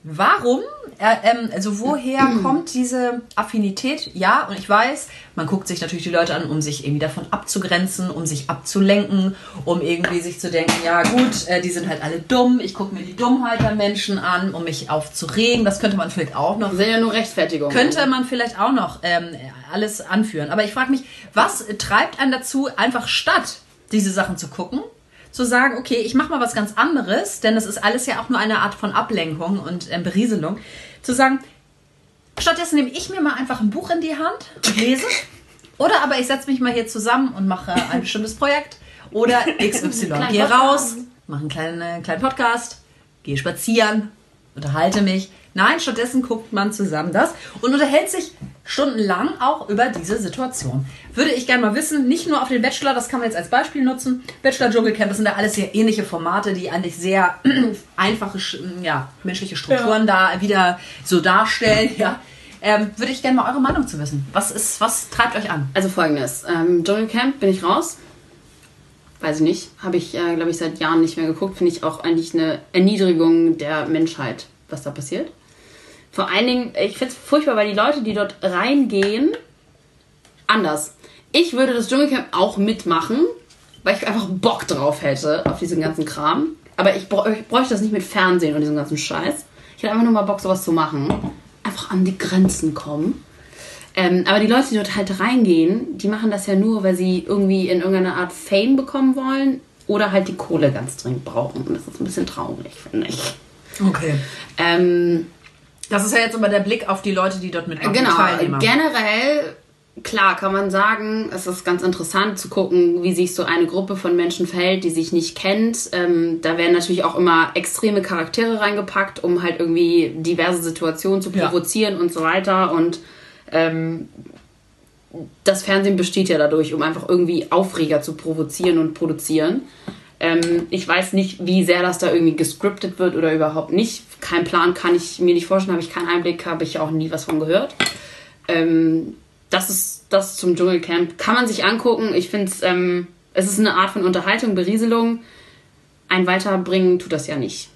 Warum? Äh, ähm, also woher <clears throat> kommt diese Affinität? Ja, und ich weiß, man guckt sich natürlich die Leute an, um sich irgendwie davon abzugrenzen, um sich abzulenken, um irgendwie sich zu denken, ja gut, äh, die sind halt alle dumm, ich gucke mir die Dummheit der Menschen an, um mich aufzuregen. Das könnte man vielleicht auch noch Das sind ja nur Rechtfertigungen. könnte man vielleicht auch noch ähm, alles anführen. Aber ich frage mich, was treibt einen dazu, einfach statt diese Sachen zu gucken, zu sagen, okay, ich mache mal was ganz anderes, denn das ist alles ja auch nur eine Art von Ablenkung und ähm, Berieselung, zu sagen, stattdessen nehme ich mir mal einfach ein Buch in die Hand und lese. Oder aber ich setze mich mal hier zusammen und mache ein bestimmtes Projekt. Oder XY. Podcast. raus, mache einen kleinen, äh, kleinen Podcast, gehe spazieren, unterhalte mich. Nein, stattdessen guckt man zusammen das und unterhält sich stundenlang auch über diese Situation. Würde ich gerne mal wissen, nicht nur auf den Bachelor, das kann man jetzt als Beispiel nutzen. Bachelor Dschungelcamp, das sind ja alles sehr ähnliche Formate, die eigentlich sehr <clears throat> einfache, sch- ja, menschliche Strukturen da wieder so darstellen. Ja. Ähm, würde ich gerne mal eure Meinung zu wissen. Was ist, was treibt euch an? Also folgendes. Ähm, Dschungelcamp bin ich raus. Weiß ich nicht. Habe ich, äh, glaube ich, seit Jahren nicht mehr geguckt. Finde ich auch eigentlich eine Erniedrigung der Menschheit, was da passiert. Vor allen Dingen, ich finde es furchtbar, weil die Leute, die dort reingehen, anders. Ich würde das Dschungelcamp auch mitmachen, weil ich einfach Bock drauf hätte, auf diesen ganzen Kram. Aber ich, brauch, ich bräuchte das nicht mit Fernsehen und diesem ganzen Scheiß. Ich hätte einfach nur mal Bock, sowas zu machen. Einfach an die Grenzen kommen. Ähm, aber die Leute, die dort halt reingehen, die machen das ja nur, weil sie irgendwie in irgendeiner Art Fame bekommen wollen oder halt die Kohle ganz dringend brauchen. Und das ist ein bisschen traurig, finde ich. Okay. Ähm, Das ist ja jetzt immer der Blick auf die Leute, die dort mitmachen. genau, generell, klar kann man sagen, es ist ganz interessant zu gucken, wie sich so eine Gruppe von Menschen verhält, die sich nicht kennt. Ähm, da werden natürlich auch immer extreme Charaktere reingepackt, um halt irgendwie diverse Situationen zu Ja. provozieren und so weiter. Und ähm, das Fernsehen besteht ja dadurch, um einfach irgendwie Aufreger zu provozieren und produzieren. Ähm, ich weiß nicht, wie sehr das da irgendwie gescriptet wird oder überhaupt nicht. Kein Plan kann ich mir nicht vorstellen, habe ich keinen Einblick, habe ich auch nie was von gehört. Ähm, das ist das zum Dschungelcamp. Kann man sich angucken. Ich finde es, ähm, es ist eine Art von Unterhaltung, Berieselung. ein weiterbringen tut das ja nicht.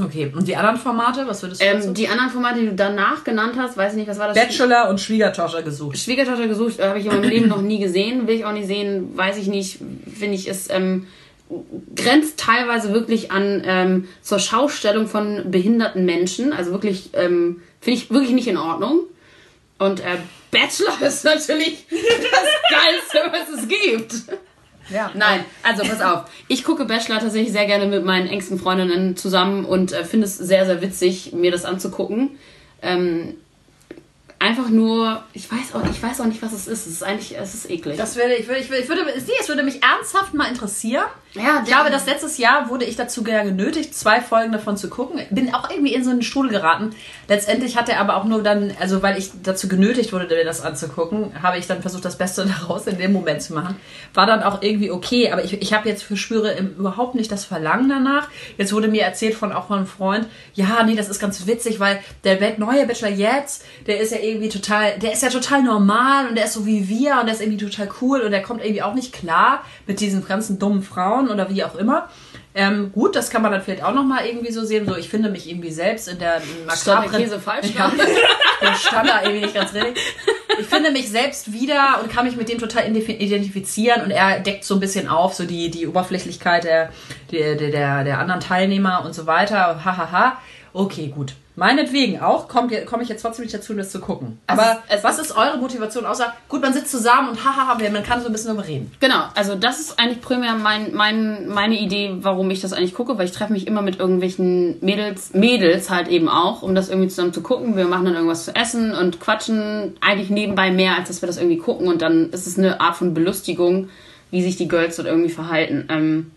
Okay, und die anderen Formate, was würdest du Ähm, dazu? die anderen Formate, die du danach genannt hast, weiß ich nicht, was war das? Bachelor und Schwiegertochter gesucht. Schwiegertochter gesucht, habe ich in meinem Leben noch nie gesehen, will ich auch nicht sehen, weiß ich nicht, finde ich, es ähm, grenzt teilweise wirklich an ähm, zur Schaustellung von behinderten Menschen, also wirklich, ähm, finde ich wirklich nicht in Ordnung. Und äh, Bachelor <laughs> ist natürlich das Geilste, was es gibt. Ja. Nein, also pass auf. Ich gucke Bachelor tatsächlich sehr gerne mit meinen engsten Freundinnen zusammen und äh, finde es sehr, sehr witzig, mir das anzugucken. Ähm, einfach nur, ich weiß auch, ich weiß auch nicht, was es ist. Es ist eigentlich, es ist eklig. Das würde, ich würde, ich würde, ich würde, es würde mich ernsthaft mal interessieren. Ja, ich glaube, das letztes Jahr wurde ich dazu genötigt, zwei Folgen davon zu gucken. Bin auch irgendwie in so einen Strudel geraten. Letztendlich hat er aber auch nur dann, also weil ich dazu genötigt wurde, mir das anzugucken, habe ich dann versucht, das Beste <laughs> daraus in dem Moment zu machen. War dann auch irgendwie okay, aber ich, ich habe jetzt verspüre im- überhaupt nicht das Verlangen danach. Jetzt wurde mir erzählt von auch von einem Freund, ja, nee, das ist ganz witzig, weil der neue Bachelor jetzt, der ist ja irgendwie total, der ist ja total normal und der ist so wie wir und der ist irgendwie total cool und der kommt irgendwie auch nicht klar mit diesen ganzen dummen Frauen oder wie auch immer. Ähm, gut, das kann man dann vielleicht auch nochmal irgendwie so sehen. So, ich finde mich irgendwie selbst in der makabren- Käse falsch? Ja, der stand da irgendwie nicht ganz richtig. Ich finde mich selbst wieder und kann mich mit dem total identif- identifizieren und er deckt so ein bisschen auf, so die, die Oberflächlichkeit der, der, der, der, der anderen Teilnehmer und so weiter. Hahaha. Ha, ha. Okay, gut. Meinetwegen auch, komme komm ich jetzt trotzdem nicht dazu, das zu gucken. Aber es- es- was ist eure Motivation außer, gut, man sitzt zusammen und hahaha, man kann so ein bisschen darüber reden. Genau, also das ist eigentlich primär mein, mein, meine Idee, warum ich das eigentlich gucke, weil ich treffe mich immer mit irgendwelchen Mädels, Mädels halt eben auch, um das irgendwie zusammen zu gucken. Wir machen dann irgendwas zu essen und quatschen eigentlich nebenbei mehr, als dass wir das irgendwie gucken und dann ist es eine Art von Belustigung, wie sich die Girls dort irgendwie verhalten. Ähm,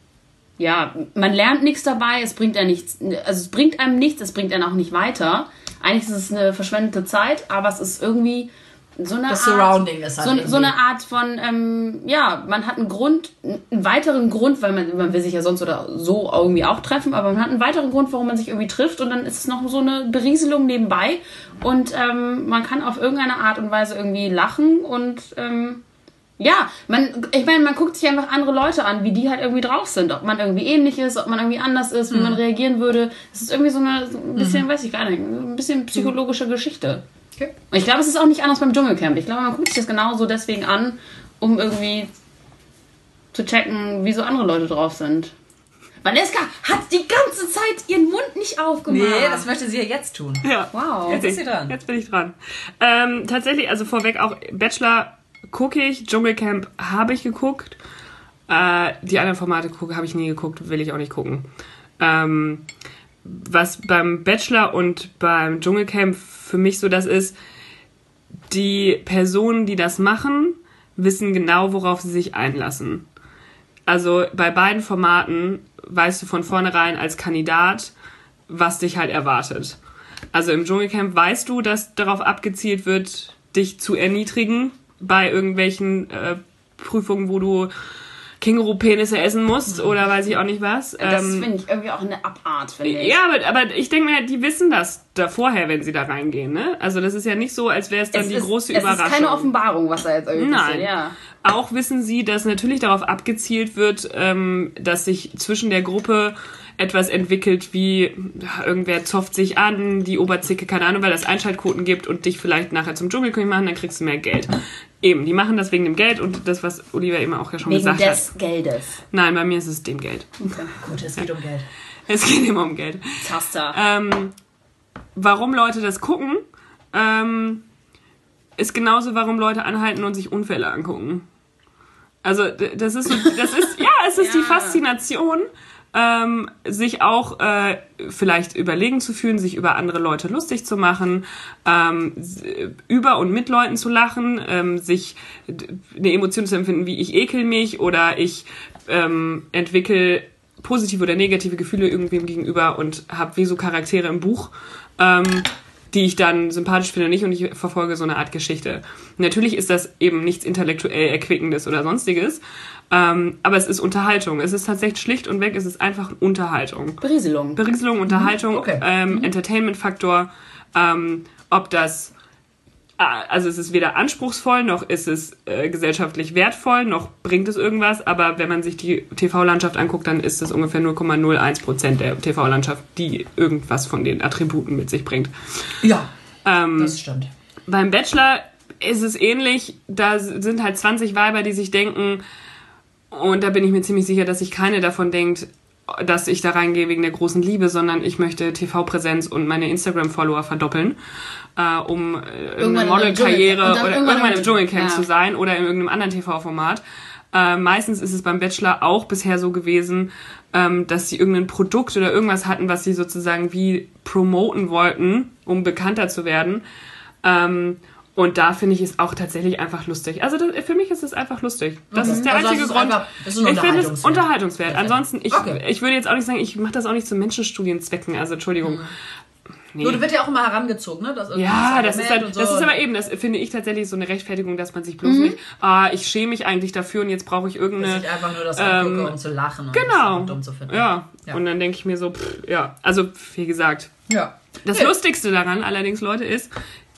ja, man lernt nichts dabei, es bringt ja nichts, also es bringt einem nichts, es bringt einen auch nicht weiter. Eigentlich ist es eine verschwendete Zeit, aber es ist irgendwie so eine Das Art, Surrounding ist halt so, so eine Art von, ähm, ja, man hat einen Grund, einen weiteren Grund, weil man, man will sich ja sonst oder so irgendwie auch treffen, aber man hat einen weiteren Grund, warum man sich irgendwie trifft und dann ist es noch so eine Berieselung nebenbei und ähm, man kann auf irgendeine Art und Weise irgendwie lachen und ähm, ja, man, ich meine, man guckt sich einfach andere Leute an, wie die halt irgendwie drauf sind. Ob man irgendwie ähnlich ist, ob man irgendwie anders ist, wie Mhm. man reagieren würde. Es ist irgendwie so eine, so ein bisschen, weiß ich gar nicht, ein bisschen psychologische Geschichte. Okay. Und ich glaube, es ist auch nicht anders beim Dschungelcamp. Ich glaube, man guckt sich das genauso deswegen an, um irgendwie zu checken, wie so andere Leute drauf sind. Valeska hat die ganze Zeit ihren Mund nicht aufgemacht. Nee, das möchte sie ja jetzt tun. Ja. wow. Jetzt ist sie dran. Jetzt bin ich dran. Ähm, tatsächlich, also vorweg auch Bachelor gucke ich, Dschungelcamp habe ich geguckt. Äh, die anderen Formate habe ich nie geguckt, will ich auch nicht gucken. Ähm, was beim Bachelor und beim Dschungelcamp für mich so das ist, die Personen, die das machen, wissen genau, worauf sie sich einlassen. Also bei beiden Formaten weißt du von vornherein als Kandidat, was dich halt erwartet. Also im Dschungelcamp weißt du, dass darauf abgezielt wird, dich zu erniedrigen bei irgendwelchen äh, Prüfungen, wo du Känguru-Penisse essen musst oder weiß ich auch nicht was. Das Ähm, finde ich irgendwie auch eine Abart, finde ich. ja, aber, aber ich denke mir, die wissen das da vorher, wenn sie da reingehen. Ne? Also das ist ja nicht so, als wäre es dann es die ist, große es Überraschung. ist keine Offenbarung, was da jetzt irgendwie Nein. passiert. Ja. Auch wissen sie, dass natürlich darauf abgezielt wird, ähm, dass sich zwischen der Gruppe etwas entwickelt, wie ja, irgendwer zofft sich an, die Oberzicke, keine Ahnung, weil das Einschaltquoten gibt und dich vielleicht nachher zum Dschungelkönig machen, dann kriegst du mehr Geld. Eben, die machen das wegen dem Geld und das, was Oliver eben auch ja schon Wegen gesagt des hat. Geldes. Nein, bei mir ist es dem Geld. Gut, es geht um Geld. <laughs> Es geht immer um Geld. Taster. Ähm, warum Leute das gucken, ähm, ist genauso, warum Leute anhalten und sich Unfälle angucken. Also das ist so, das ist, ja, es ist die Ja. Faszination, ähm, sich auch äh, vielleicht überlegen zu fühlen, sich über andere Leute lustig zu machen, ähm, über und mit Leuten zu lachen, ähm, sich eine Emotion zu empfinden, wie ich ekel mich oder ich ähm, entwickle positive oder negative Gefühle irgendwem gegenüber und habe wie so Charaktere im Buch, ähm, die ich dann sympathisch finde nicht und ich verfolge so eine Art Geschichte. Natürlich ist das eben nichts intellektuell Erquickendes oder sonstiges, ähm, aber es ist Unterhaltung. Es ist tatsächlich schlicht und weg, es ist einfach Unterhaltung. Berieselung. Berieselung, Unterhaltung, okay. ähm, Entertainment-Faktor, ähm, ob das ah, also es ist weder anspruchsvoll, noch ist es äh, gesellschaftlich wertvoll, noch bringt es irgendwas. Aber wenn man sich die TV-Landschaft anguckt, dann ist es ungefähr 0,01 Prozent der TV-Landschaft, die irgendwas von den Attributen mit sich bringt. Ja, Ähm, das stimmt. beim Bachelor ist es ähnlich. Da sind halt 20 Weiber, die sich denken, und da bin ich mir ziemlich sicher, dass sich keine davon denkt, dass ich da reingehe wegen der großen Liebe, sondern ich möchte TV-Präsenz und meine Instagram-Follower verdoppeln, äh, um Irgendwann der Modelkarriere oder irgendwann im Dschungelcamp ja. zu sein oder in irgendeinem anderen TV-Format. Äh, meistens ist es beim Bachelor auch bisher so gewesen, ähm, dass sie irgendein Produkt oder irgendwas hatten, was sie sozusagen wie promoten wollten, um bekannter zu werden. Ähm, und da finde ich es auch tatsächlich einfach lustig. Also das, für mich ist es einfach lustig. Das ist der Also einzige ist Grund. einfach- das ist ein ich finde es Unterhaltungswert. Ansonsten, ich, Okay. ich würde jetzt auch nicht sagen, ich mache das auch nicht zu Menschenstudienzwecken. Also Entschuldigung. Nee. Nur, du wird ja auch immer herangezogen, ne? Das Ja, das ist, halt, und das so. ist aber eben, das finde ich tatsächlich so eine Rechtfertigung, dass man sich bloß nicht, ah, ich schäme mich eigentlich dafür und jetzt brauche ich Dass irgendeine. ich einfach nur das ähm, angucke, um zu lachen und Genau. das dumm zu finden. Ja. Ja. Und dann denke ich mir so, pff, ja, also wie gesagt. ja. Das Nee. Lustigste daran allerdings, Leute, ist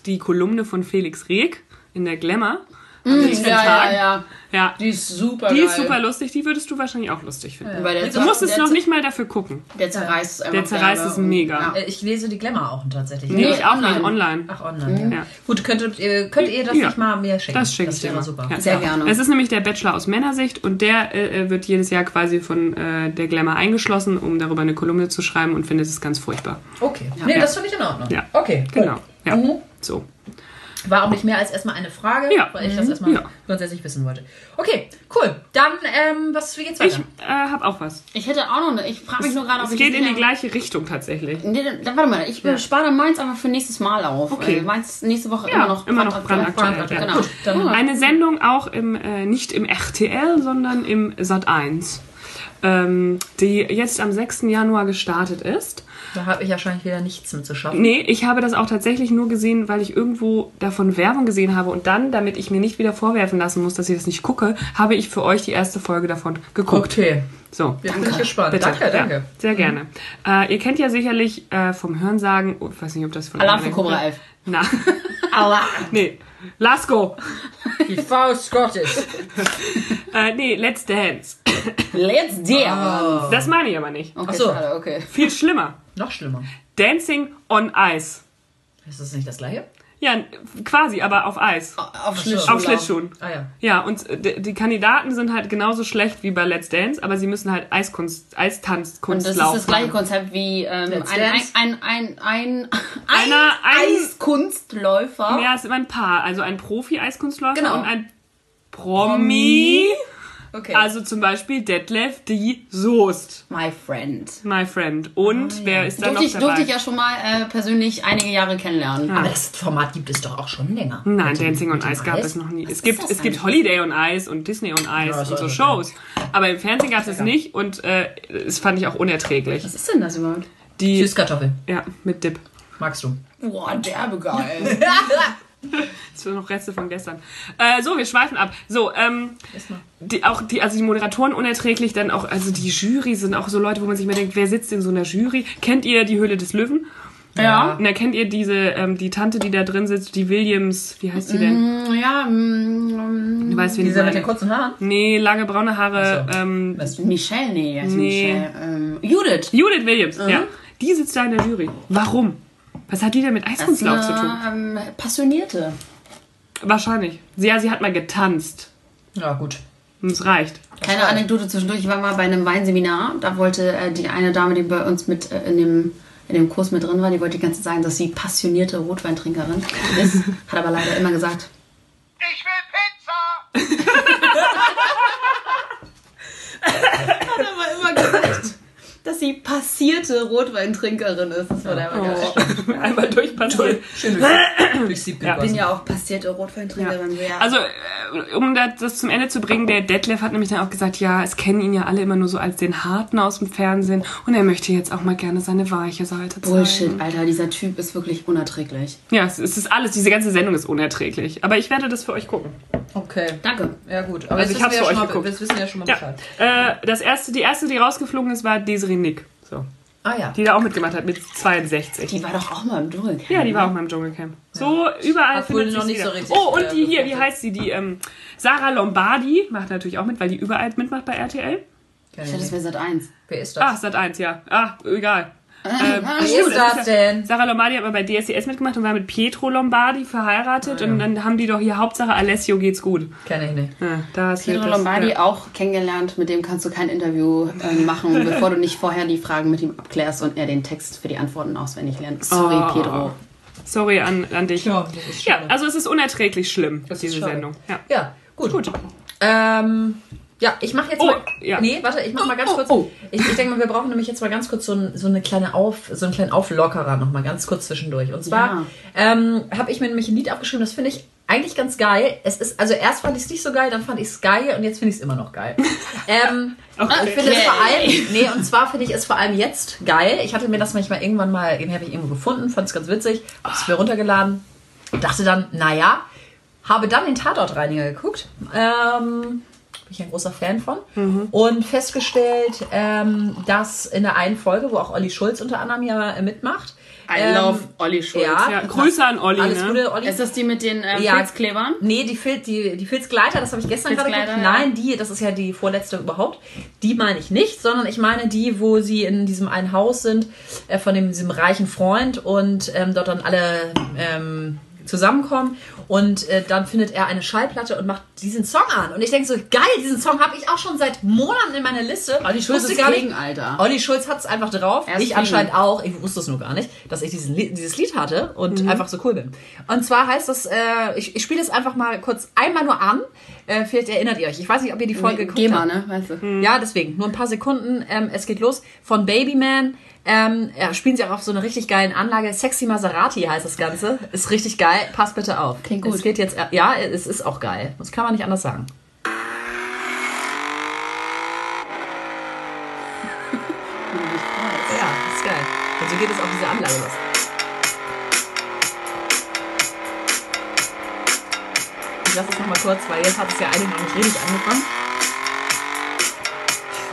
die Kolumne von Felix Reg in der Glamour. Ja, letzten ja, Tag. ja. Ja, Die ist super die geil. ist super lustig, die würdest du wahrscheinlich auch lustig finden. Weil der Du musst es noch nicht mal dafür gucken. Der zerreißt es einfach. Der zerreißt es mega. Ja. Äh, Ich lese die Glamour auch tatsächlich. Nee, ich auch nicht, online. Ach, online. Ja. Ja. Gut, könntet, könnt ihr das Ja. nicht mal mir schicken? Das schicke ich dir wäre mal. super. Ja. Sehr gerne. Es ist nämlich der Bachelor aus Männersicht und der äh, wird jedes Jahr quasi von äh, der Glamour eingeschlossen, um darüber eine Kolumne zu schreiben und findet es ganz furchtbar. Okay. Nee, das finde ich in Ordnung. Ja. Okay, cool. Genau. Ja. Mhm. So. War auch nicht mehr als erstmal eine Frage, Ja. weil ich das erstmal Ja. grundsätzlich wissen wollte. Okay, cool. Dann, ähm, was, wie geht's Ich weiter? äh, habe auch was. Ich hätte auch noch eine. Ich frage mich nur gerade, ob Es ich geht in die gleiche Richtung tatsächlich. Nee, dann, dann, warte mal, ich spare meins einfach für nächstes Mal auf. Okay. Weil Meins nächste Woche Ja, immer noch immer noch brandaktuell. ja. Genau. Gut, Eine Sendung auch im, äh, nicht im RTL, sondern im Sat 1. Ähm, die jetzt am 6. Januar gestartet ist. Da habe ich wahrscheinlich wieder nichts mit zu schaffen. Nee, ich habe das auch tatsächlich nur gesehen, weil ich irgendwo davon Werbung gesehen habe und dann, damit ich mir nicht wieder vorwerfen lassen muss, dass ich das nicht gucke, habe ich für euch die erste Folge davon geguckt. Okay. So. Jetzt bin ich gespannt. Bitte. Danke, danke. Ja, sehr gerne. Äh, ihr kennt ja sicherlich äh, vom Hörensagen, oh, ich weiß nicht, ob das von Alarm für Cobra kennt. 11. Na, Aua. <laughs> nee. Lasko. Die Faust Gottes. <laughs> Äh, nee, Let's Dance. Let's dance. Das meine ich aber nicht. Okay, Ach so. schade, okay. Viel schlimmer. Noch schlimmer. Dancing on Ice. Ist das nicht das gleiche? Ja, quasi, aber auf Eis. Auf Schlittschuh. Auf Schlittschuhen. Ah ja. Ja, und äh, die Kandidaten sind halt genauso schlecht wie bei Let's Dance, aber sie müssen halt Eiskunst, Eistanzkunst Und das ist laufen. das gleiche Konzept wie ähm, ein, ein, ein, <laughs> ein, ein, Einer- ein- Eiskunstläufer. Ja, es ist immer ein Paar. Also ein Profi-Eiskunstläufer Genau. und ein Promi. Okay. Also zum Beispiel Detlef die Soest, My friend. my friend. Und wer ist da Durfte noch ich, dabei? durfte ich ja schon mal äh, persönlich einige Jahre kennenlernen. Aber das Format gibt es doch auch schon länger. Nein, Mit Dancing on Ice gab Eis? es noch nie. Es ist gibt, es gibt? Holiday on Ice und Disney on Ice das und so Shows. Aber im Fernsehen gab es es nicht und äh, das fand ich auch unerträglich. Was ist denn das überhaupt? Die, Süßkartoffel. ja, mit Dip. Magst du? Boah, derbe geil. <laughs> <laughs> <laughs> Das sind noch Reste von gestern. Äh, so, wir schweifen ab. So, ähm, Erstmal. die, auch die, also die Moderatoren unerträglich, dann auch, also die Jury sind auch so Leute, wo man sich mal denkt, wer sitzt in so einer Jury? Kennt ihr die Höhle des Löwen? ja. Und da kennt ihr diese, ähm, die Tante, die da drin sitzt, die Williams, wie heißt die denn? Ja, mm, Du weißt, wen ich Dieser mit den kurzen Haaren? Nee, lange braune Haare. So. Ähm, du? Michelle, nee, heißt Nee. Michelle. Ähm, Judith. Judith Williams, ja. Die sitzt da in der Jury. Warum? Was hat die denn mit Eiskunstlauf zu tun? Ähm, Passionierte. Wahrscheinlich. Sie, ja, sie hat mal getanzt. Ja, gut. Und es reicht. Kleine Anekdote zwischendurch. Ich war mal bei einem Weinseminar. Da wollte äh, die eine Dame, die bei uns mit äh, in, dem, in dem Kurs mit drin war, die wollte die ganze Zeit sagen, dass sie passionierte Rotweintrinkerin <laughs> ist. Hat aber leider immer gesagt, Ich will Pizza! <laughs> hat aber immer gesagt, dass sie passierte Rotweintrinkerin ist. Das war der immer geil. <laughs> Einmal durchpassiert. Schön durch, Sieb Ja. Ich bin ja auch passierte Rotweintrinkerin. Ja. Also, äh, um das, das zum Ende zu bringen, der Detlef hat nämlich dann auch gesagt, ja, es kennen ihn ja alle immer nur so als den Harten aus dem Fernsehen und er möchte jetzt auch mal gerne seine weiche Seite zeigen. Bullshit, Alter. Dieser Typ ist wirklich unerträglich. Ja, es ist alles, diese ganze Sendung ist unerträglich. Aber ich werde das für euch gucken. Okay. Danke. Ja, gut. Aber Also ich hab's für ja euch schon mal, geguckt. wir wissen ja schon mal Ja. Bescheid. Äh, das erste, die erste, die rausgeflogen ist, war Desiree Nick. So. Ah ja. die da auch mitgemacht hat mit 62. Die war doch auch mal im Dschungelcamp. Ja, die war auch mal im Dschungelcamp. So überall Hat wohl findet noch nicht so wieder. richtig, Oh, und äh, die hier, wie heißt sie? Die ähm, Sarah Lombardi macht natürlich auch mit, weil die überall mitmacht bei RTL. Ich dachte, das wäre Sat 1. Wer ist das? Ah, Sat 1, ja. Ah, egal. Ähm, Wer ist das denn? Sarah Lombardi hat mal bei DSDS mitgemacht und war mit Pietro Lombardi verheiratet und dann haben die doch hier Hauptsache Alessio geht's gut. Kenn ich nicht. Ja, da Pietro das- Lombardi ja. auch kennengelernt, mit dem kannst du kein Interview äh, machen, <laughs> bevor du nicht vorher die Fragen mit ihm abklärst und er den Text für die Antworten auswendig lernt. Sorry, Oh. Pedro. Sorry an, an dich. Ja, Ja, also es ist unerträglich schlimm, Das diese. Sendung. Ja. Ja, gut. Gut. Ähm, ja, ich mache jetzt Oh, mal. ja. Nee, warte, ich mache mal ganz Oh, kurz. oh. Ich, ich denke mal, wir brauchen nämlich jetzt mal ganz kurz so, ein, so eine kleine Auf, so einen kleinen Auflockerer noch mal ganz kurz zwischendurch. Und zwar ähm, habe ich mir nämlich ein Lied abgeschrieben, das finde ich eigentlich ganz geil. Es ist, also erst fand ich es nicht so geil, dann fand ich es geil und jetzt finde ich es immer noch geil. <laughs> ähm, Ich finde es vor allem, nee, und zwar finde ich es vor allem jetzt geil. Ich hatte mir das manchmal irgendwann mal, den habe ich irgendwo gefunden, fand es ganz witzig, habe es mir runtergeladen und dachte dann, naja, habe dann den Tatortreiniger geguckt. Ähm, bin ich ein großer Fan von. Und festgestellt, ähm, dass in der einen Folge, wo auch Olli Schulz unter anderem ja äh, mitmacht. I ähm, love Olli Schulz. Ja, Ja, Grüße an Olli, Alles ne? Gute, Olli. Ist das die mit den ähm, Ja. Filzklebern? Nee, die, Fil die, die Filzgleiter, das habe ich gestern gerade geguckt. ja. Nein, die, das ist ja die vorletzte überhaupt. Die meine ich nicht, sondern ich meine die, wo sie in diesem einen Haus sind, äh, von dem, diesem reichen Freund und ähm, dort dann alle ähm, zusammenkommen. Und äh, dann findet er eine Schallplatte und macht diesen Song an. Und ich denke so, geil, diesen Song habe ich auch schon seit Monaten in meiner Liste. Olli Schulz ist gar nicht- King, Alter. Olli Schulz hat es einfach drauf. Er ich King. anscheinend auch. Ich wusste es nur gar nicht, dass ich diesen, dieses Lied hatte und Mhm. einfach so cool bin. Und zwar heißt das, äh, ich, ich spiele es einfach mal kurz einmal nur an. Äh, vielleicht erinnert ihr euch. Ich weiß nicht, ob ihr die Folge geguckt Geh mal, habt. ne? Weißt du? Ja, deswegen. Nur ein paar Sekunden. Ähm, es geht los. Von Babyman. Ähm, ja, spielen sie auch auf so einer richtig geilen Anlage. Sexy Maserati heißt das Ganze. Ist richtig geil. Passt bitte auf. Klingt gut. Es geht jetzt, äh, ja, es ist auch geil. Das kann man nicht anders sagen. <laughs> Ja, ist geil. Und so geht es auf diese Anlage los. Kurz, weil jetzt hat es ja eigentlich noch nicht richtig angefangen.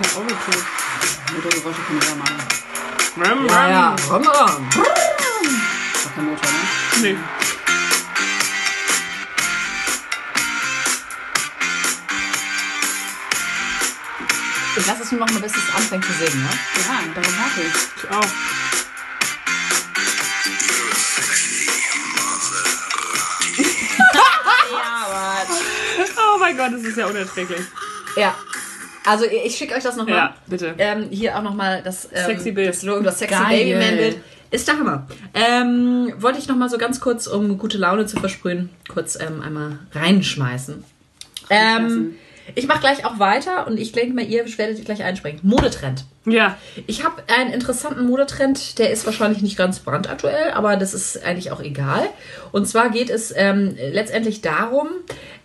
Ja, auch okay. Motorgeräusche können wir ja machen. Ja, ja. Rum, rum. Ist doch kein Motor, ne? Nee. Ich lasse es nur noch mal, bis es anfängt zu singen, ne? Ja, darum warte ich. Ich auch. Mein Gott, das ist ja unerträglich. Ja. Also ich schicke euch das nochmal. Ja, bitte. Ähm, hier auch nochmal das, ähm, Sexy Bild. das Logo, das sexy Geil. Babyman-Bild. Ist der Hammer. Ähm, wollte ich nochmal so ganz kurz, um gute Laune zu versprühen, kurz ähm, einmal reinschmeißen. Ähm, ich mache gleich auch weiter und ich denke mal, ihr werdet gleich einspringen. Modetrend. Ja. Ich habe einen interessanten Modetrend, der ist wahrscheinlich nicht ganz brandaktuell, aber das ist eigentlich auch egal. Und zwar geht es ähm, letztendlich darum,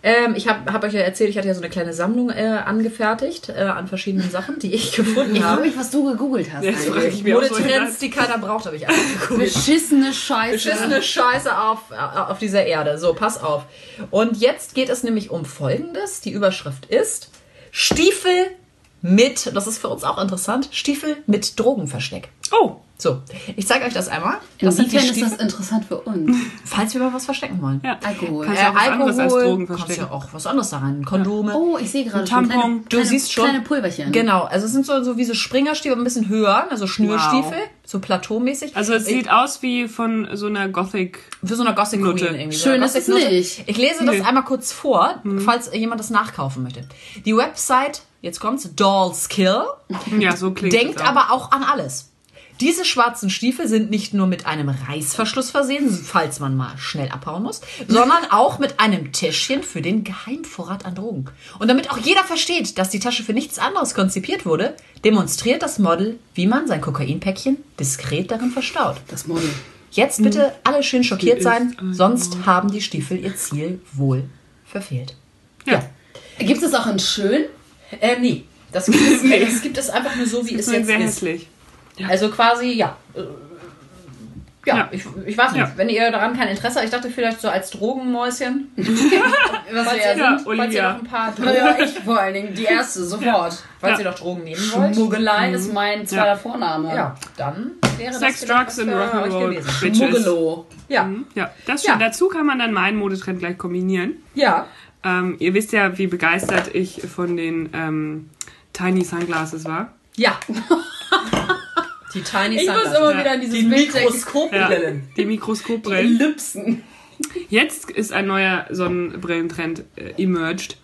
ähm, ich habe hab euch ja erzählt, ich hatte ja so eine kleine Sammlung äh, angefertigt äh, an verschiedenen Sachen, die ich <laughs> gefunden Ich frage habe. mich, was du gegoogelt hast. Frage ich mir auch so Modetrends, die keiner braucht, habe ich einfach gegoogelt. Beschissene Scheiße. Beschissene Scheiße auf, auf dieser Erde. So, pass auf. Und jetzt geht es nämlich um Folgendes. Die Überschrift ist Stiefel mit, das ist für uns auch interessant, Stiefel mit Drogenversteck. Oh. So, ich zeige euch das einmal. Das sind die Inwiefern ist das interessant für uns? <laughs> falls wir mal was verstecken wollen. Ja. Alkohol. Kannst ja auch was anderes als Drogen kannst ja auch was anderes da rein. Kondome. Oh, ich sehe gerade schon Tampon. kleine, Du kleine, siehst schon. kleine Pulverchen. Genau, also es sind so, so wie so Springerstiefel, ein bisschen höher, also Schnürstiefel, Wow. so plateaumäßig. Also es Ich- sieht aus wie von so einer Gothic. Für so eine Gothic Note. Queen irgendwie. Schön so ist es nicht. Ich lese das Nee. einmal kurz vor, falls jemand das nachkaufen möchte. Die Website, jetzt kommt's, Dollskill, Ja, so klingt denkt das auch. aber auch an alles. Diese schwarzen Stiefel sind nicht nur mit einem Reißverschluss versehen, falls man mal schnell abhauen muss, sondern <laughs> auch mit einem Täschchen für den Geheimvorrat an Drogen. Und damit auch jeder versteht, dass die Tasche für nichts anderes konzipiert wurde, demonstriert das Model, wie man sein Kokainpäckchen diskret darin verstaut. Das Model. Jetzt bitte alle schön schockiert sein, ein sonst haben die Stiefel ihr Ziel wohl verfehlt. Ja. Gibt es auch in schön? Äh, nee. Das gibt es, das gibt es einfach nur so, wie es jetzt sehr ist. hässlich. Also quasi, ja. Ja, Ja. Ich, ich weiß nicht, Ja. wenn ihr daran kein Interesse habt, ich dachte vielleicht so als Drogenmäuschen. Was <laughs> <laughs> Falls wir ihr, ja Ja, sind. falls ihr Olivia. noch ein paar Ja, Drogen, ich vor allen Dingen. Die erste, sofort. falls Ja. ihr noch Drogen nehmen wollt. Schmuggelei ist mein zweiter Vorname. Ja, dann wäre Sex, das Drugs and Rock'n'Roll, gewesen. Bitches. Schmuggelo. Ja, Ja, das schon. Ja. Dazu kann man dann meinen Modetrend gleich kombinieren. ja. Ähm, ihr wisst ja, wie begeistert ich von den ähm, Tiny Sunglasses war. Ja. <laughs> Die Tiny Ich muss Sunglasses. immer wieder an dieses Die Bild denken. Ja, Mikroskopbrillen. die Mikroskopbrillen. Ellipsen. Jetzt ist ein neuer Sonnenbrillentrend äh, emerged.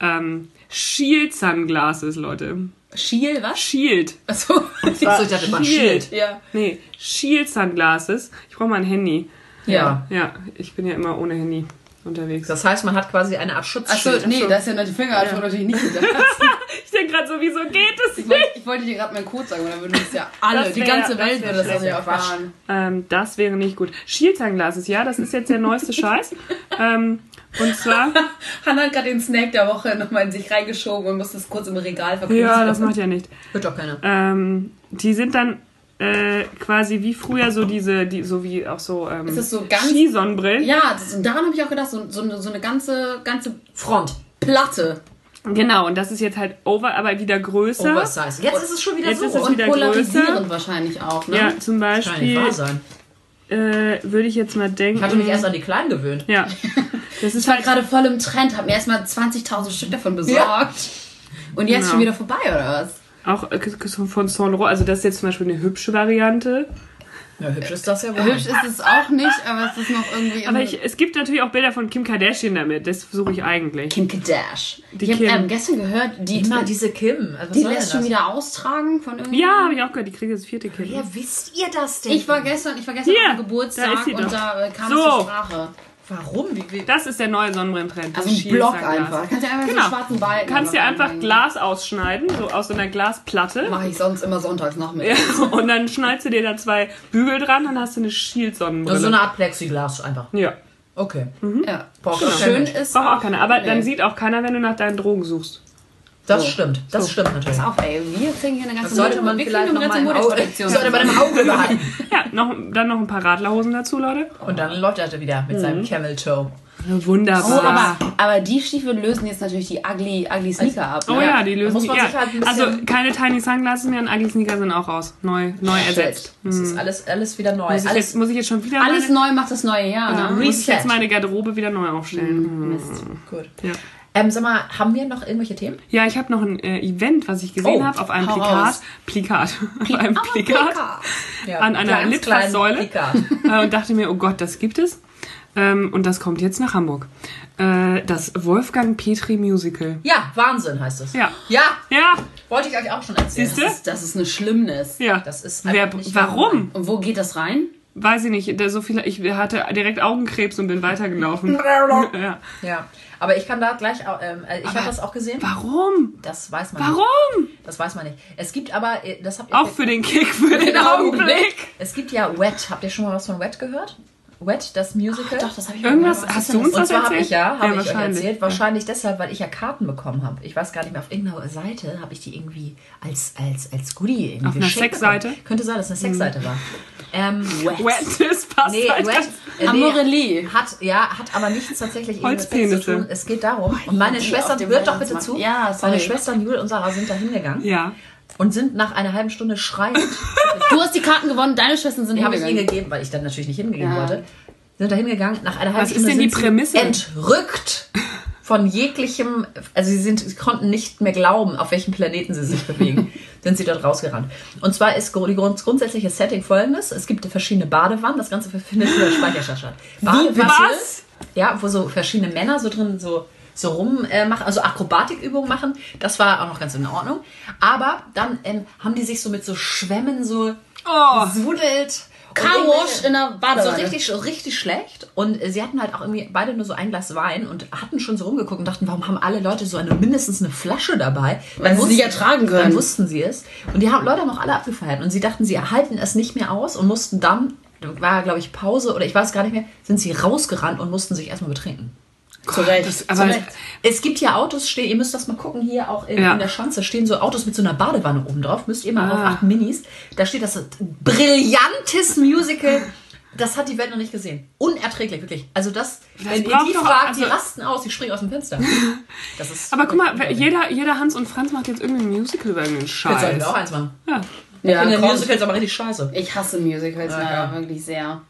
Ähm, Shield Sunglasses, Leute. Schiel, was? Shield. Achso. <laughs> Ich dachte immer Shield. Ja. Nee, Shield Sunglasses. Ich brauche mal ein Handy. Ja. Ja, ich bin ja immer ohne Handy unterwegs. Das heißt, man hat quasi eine Art Achso, Schutzschild. nee, das ist ja noch die Fingerabdruck natürlich nicht gedacht. <laughs> Ich denke gerade so, wieso geht es Ich wollte, ich wollte dir gerade meinen Code sagen, und dann würden es ja <laughs> alle, Das die wär- ganze das Welt wär würde das ja erfahren. Ähm, das wäre nicht gut. Shield Sunglasses, ja, das ist jetzt der neueste <laughs> Scheiß. Ähm, und zwar, Hannah hat gerade den Snack der Woche nochmal in sich reingeschoben und musste es kurz im Regal verkaufen. ja, das macht ja nicht. Hört doch keiner. Ähm, die sind dann äh, quasi wie früher so diese, die, so wie auch so, ähm, Ist so ganz- Skisonnenbrillen. Ja, das, und daran habe ich auch gedacht, so, so, eine- so eine ganze, ganze Front. Platte. Genau, und das ist jetzt halt over, aber wieder größer. Oversize. Jetzt ist es schon wieder Jetzt so. ist es Und wieder polarisierend größer. wahrscheinlich auch, ne? Ja, zum Kann nicht Beispiel wahr sein. äh, würde ich jetzt mal denken. Ich hatte mich erst an die Kleinen gewöhnt. ja, <laughs> das ist Ich war halt gerade voll im Trend, habe mir erstmal 20.000 Stück davon besorgt. Und jetzt Genau. schon wieder vorbei, oder was? Auch äh, von Saint Laurent. Also das ist jetzt zum Beispiel eine hübsche Variante. Ja, hübsch ist das ja wohl. Hübsch ist es auch nicht, aber es ist noch irgendwie... Aber ich, es gibt natürlich auch Bilder von Kim Kardashian damit. Das suche ich eigentlich. Kim Kardashian. Die ich habe Kim. ähm, gestern gehört, die, Immer diese Kim. Also die soll lässt schon wieder austragen von irgendwie... Ja, habe ich auch gehört. Die kriegt jetzt das vierte Kind. Ja, wisst ihr das denn? Ich war gestern, ich war gestern Hier, auf dem Geburtstag da und da äh, kam So. es zur Sprache. Warum? Wie, wie? Das ist der neue Sonnenbrillentrend. Also ein Block einfach. Kannst du einfach Genau. so einen schwarzen Balken. Du kannst dir einfach reinhängen. Glas ausschneiden, so aus so einer Glasplatte. Mache ich sonst immer sonntags nach mir. Ja, und dann schneidest du dir da zwei Bügel dran, dann hast du eine Shield-Sonnenbrille. Also so eine Art Plexiglas einfach. ja, Okay. Ja. Braucht Schön ist braucht auch keiner. Aber dann Nee. sieht auch keiner, wenn du nach deinen Drogen suchst. Das So. stimmt. Das stimmt natürlich. Pass auf, ey. Wir kriegen hier eine ganze Das sollte man wir vielleicht kriegen noch eine mal ganze Modekollektion. sollte man im Auge behalten. <laughs> Ja, noch, dann noch ein paar Radlerhosen dazu, Leute. Und dann läuft er wieder mit seinem Camel Toe. Wunderbar. Oh, aber, aber die Stiefel lösen jetzt natürlich die ugly, ugly Sneaker ab. Oh Ne? ja, die lösen muss die. Ja. sich halt ein also keine Tiny Sunglasses mehr und Ugly Sneaker sind auch raus. Neu, neu ersetzt. Das ist alles, alles wieder neu. Muss ich, alles jetzt, muss ich jetzt schon wieder Alles meine, neu macht das neue Jahr, ja, ne? muss ich jetzt Reset. meine Garderobe wieder neu aufstellen. Mist. gut. Ja. Ähm, sag mal, haben wir noch irgendwelche Themen? Ja, ich habe noch ein äh, Event, was ich gesehen Oh, habe auf einem hau Plakat. raus. Plakat. <laughs> auf einem Plakat. Ja, An einer Litfaßsäule. <laughs> äh, und dachte mir, oh Gott, das gibt es. Ähm, und das kommt jetzt nach Hamburg. Äh, das Wolfgang Petri Musical. Ja, Wahnsinn heißt es. Ja. Ja, Ja, wollte ich euch auch schon erzählen. Siehst du? Das ist, das ist eine Schlimmnis. ja. Das ist Wer, warum? Und wo geht das rein? Weiß ich nicht. Der, so viel, ich hatte direkt Augenkrebs und bin weitergelaufen. <laughs> ja. Ja, aber ich kann da gleich, ähm, äh, ich habe das auch gesehen. Warum? Das weiß man nicht. Warum? Das weiß man nicht. Es gibt aber, äh, das habt ihr Auch für den Kick, für <laughs> den Augenblick. Es gibt ja Wet. Habt ihr schon mal was von Wet gehört? Wet, das Musical? Doch, das habe ich Irgendwas- mal hast du uns das? Und zwar habe erzählt? ich ja, habe Ja, ich euch wahrscheinlich. erzählt, wahrscheinlich deshalb, weil ich ja Karten bekommen habe. Ich weiß gar nicht mehr, auf irgendeiner Seite habe ich die irgendwie als, als, als Goodie irgendwie Auf einer Sexseite? Könnte sein, dass es eine Sexseite war. Ähm, Wet, das passt Nee, halt. Wet, äh, Amorelie. hat, ja, hat aber nichts tatsächlich irgendwie Holzpenisse. zu tun. Es geht darum, und meine die Schwestern, hört doch bitte zu, Ja, sorry. meine Schwestern Jule und Sarah sind da hingegangen Ja. Und sind nach einer halben Stunde schreiend <laughs> Du hast die Karten gewonnen, deine Schwestern sind Die habe ich ihnen hingegangen. gegeben, weil ich dann natürlich nicht hingehen Ja. wollte. Sind da hingegangen, nach einer halben Was ist Stunde denn die sind Prämisse? entrückt von jeglichem, also sie sind, sie konnten nicht mehr glauben, auf welchem Planeten sie sich bewegen, <laughs> sind sie dort rausgerannt. Und zwar ist die grund, grundsätzliche Setting folgendes, es gibt verschiedene Badewannen, das Ganze findet in der Speicherstadt statt. Badewanne, Was? ja, wo so verschiedene Männer so drin so so rum äh, machen, also Akrobatikübungen machen, das war auch noch ganz in Ordnung. Aber dann ähm, haben die sich so mit so Schwämmen so Oh. sudelt. Carwash in der So Badewanne. richtig, so richtig schlecht. Und äh, sie hatten halt auch irgendwie beide nur so ein Glas Wein und hatten schon so rumgeguckt und dachten, warum haben alle Leute so eine mindestens eine Flasche dabei? Weil sie wussten- nicht ertragen können. Dann wussten sie es. Und die haben, Leute haben auch alle abgefeiert. Und sie dachten, sie erhalten es nicht mehr aus und mussten dann, war glaube ich Pause oder ich weiß gar nicht mehr, sind sie rausgerannt und mussten sich erstmal betrinken. Zu Recht. Das, aber Es gibt ja Autos, stehen, ihr müsst das mal gucken, hier auch in, Ja. in der Schanze stehen so Autos mit so einer Badewanne oben drauf. Müsst ihr mal Ah. auf achten, Minis. Da steht das Brillantes Musical Das hat die Welt noch nicht gesehen. Unerträglich, wirklich. Also das, wenn ihr die doch- fragt, die also- rasten aus, die springen aus dem Fenster. <laughs> Das ist Aber guck mal, jeder, jeder Hans und Franz macht jetzt irgendein Musical über irgendeinen Jetzt soll ich Scheiß. auch eins machen. Ja. Ich Ja, finde. Musicals aber richtig scheiße. Ich hasse Musicals ja. wirklich sehr.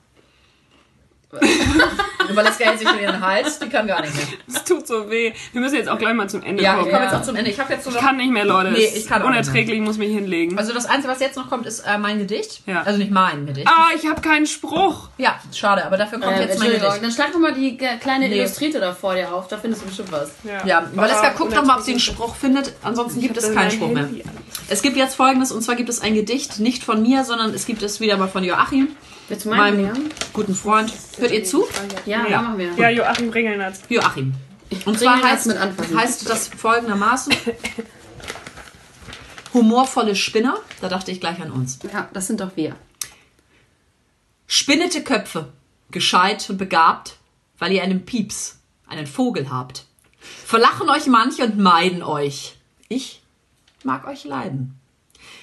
Weil das Geld sich in den Hals, die kann gar nicht mehr. Es tut so weh. Wir müssen jetzt auch gleich mal zum Ende Ja, ich kommen. komme Ja. jetzt auch zum Ende. Ich jetzt so Ich kann nicht mehr, Leute. Nee, Es ich kann Unerträglich, ich muss mich hinlegen. Also das Einzige, was jetzt noch kommt, ist äh, mein Gedicht. Ja. Also nicht mein Gedicht. ah, ich habe keinen Spruch. Ja, schade, aber dafür kommt Äh, jetzt mein Gedicht. dann schlag doch mal die kleine Nee. Illustrierte da vor dir auf, da findest du bestimmt was. Ja, Valeska, Ah, guckt doch mal, ob sie einen Spruch findet. Ansonsten gibt es keinen Spruch mehr. Es gibt jetzt folgendes, und zwar gibt es ein Gedicht, nicht von mir, sondern es gibt es wieder mal von Joachim, Willst du meinen meinem nehmen? guten Freund. Hört ihr zu? Ja, ja, machen wir. ja Joachim Ringelnatz. Joachim. Und zwar heißt, mit anfassen. heißt das folgendermaßen. <laughs> Humorvolle Spinner, da dachte ich gleich an uns. Ja, das sind doch wir. Spinnete Köpfe, gescheit und begabt, weil ihr einen Pieps, einen Vogel habt. Verlachen euch manche und meiden euch. Ich mag euch leiden.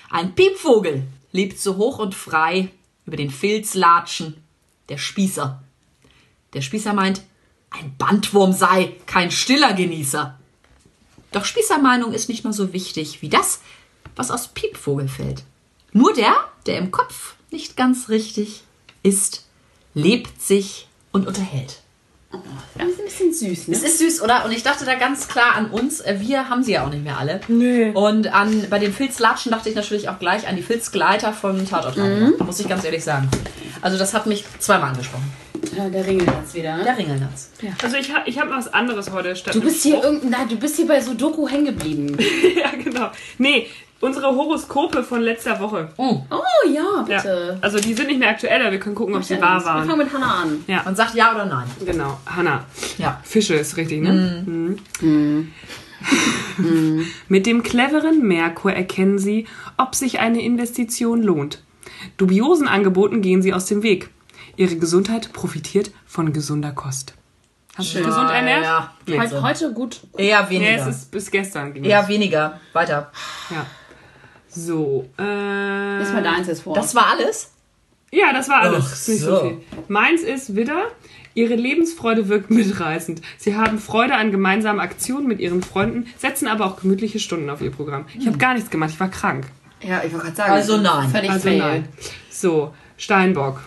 Ein Piepvogel lebt so hoch und frei über den Filz latschen, der Spießer. Der Spießer meint, ein Bandwurm sei kein stiller Genießer. Doch Spießermeinung ist nicht mal so wichtig wie das, was aus Piepvogel fällt. Nur der, der im Kopf nicht ganz richtig ist, lebt sich und unterhält. Das ist ein bisschen süß, ne? Es ist süß, oder? Und ich dachte da ganz klar an uns. Äh, Wir haben sie ja auch nicht mehr alle. Nee. Und an, bei den Filzlatschen dachte ich natürlich auch gleich an die Filzgleiter von Tatort. Muss ich ganz ehrlich sagen. Also das hat mich zweimal angesprochen. Ja, der Ringel jetzt wieder, ne? Der Ringelnatz. Also ich, ha- ich habe was anderes heute statt Du bist hier irgendein, nein, du bist hier bei Sudoku hängen geblieben. <laughs> ja, genau. Nee, unsere Horoskope von letzter Woche. Oh. Oh ja, Ja. bitte. Also die sind nicht mehr aktuell, aber wir können gucken, ob sie wahr Wir waren. fangen mit Hannah an. Ja, Man sagt ja oder nein. genau. Hanna. Ja. Fische ist richtig, ne? Mhm. <laughs> Mit dem cleveren Merkur erkennen Sie, ob sich eine Investition lohnt. Dubiosen Angeboten gehen Sie aus dem Weg. Ihre Gesundheit profitiert von gesunder Kost. Hast du dich gesund ernährt? Ja, geht Heute, heute gut. Eher Nee, weniger. es ist bis gestern. Eher weniger. Weiter. Ja. So. Äh, Lies mal deins jetzt vor. Das war alles? Ja, das war alles. Ach nicht so. so. viel. Meins ist Widder. Ihre Lebensfreude wirkt mitreißend. Sie haben Freude an gemeinsamen Aktionen mit ihren Freunden, setzen aber auch gemütliche Stunden auf ihr Programm. Ich habe gar nichts gemacht, ich war krank. ja, ich wollte gerade sagen. Also nein. Völlig Also fail. nein. So, Steinbock.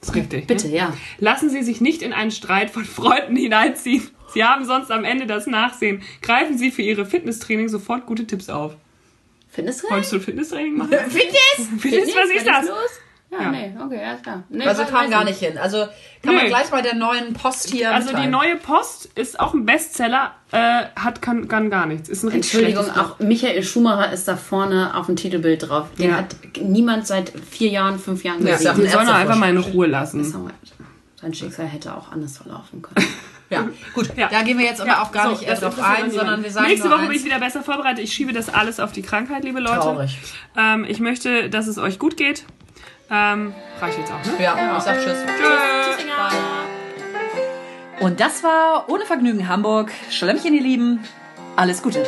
Ist richtig. Bitte, Ne? ja. Lassen Sie sich nicht in einen Streit von Freunden <laughs> hineinziehen. Sie haben sonst am Ende das Nachsehen. Greifen Sie für Ihre Fitnesstraining sofort gute Tipps auf. Du Wolltest du Fitnesstraining machen? <laughs> Fitness? <laughs> Fitness, was ist das? los? Ja, Ja. nee, okay, alles klar. Nee, Also kam gar nicht. hin. Also kann man Nö. gleich bei der neuen Post hier Also die mitteilen. neue Post ist auch ein Bestseller, äh, hat kann, kann gar nichts. Ist ein Entschuldigung, auch Michael Schumacher ist da vorne auf dem Titelbild drauf. Den Ja. hat niemand seit vier Jahren, fünf Jahren Ja, gesehen. Die ein sollen einfach mal in. Ruhe lassen. Sein Schicksal hätte auch anders verlaufen können. <laughs> <laughs> Ja, gut. Ja. Da gehen wir jetzt aber auch gar So, nicht erst das drauf ein, sondern wir sagen Nächste nur Woche bin eins. ich wieder besser vorbereitet. Ich schiebe das alles auf die Krankheit, liebe Leute. Traurig. Ähm, ich möchte, dass es euch gut geht. Ähm, reicht jetzt auch, ne? Ja, ich sag Tschüss. Tschüss. Und das war Ohne Vergnügen Hamburg. Schlemmchen, ihr Lieben. Alles Gute.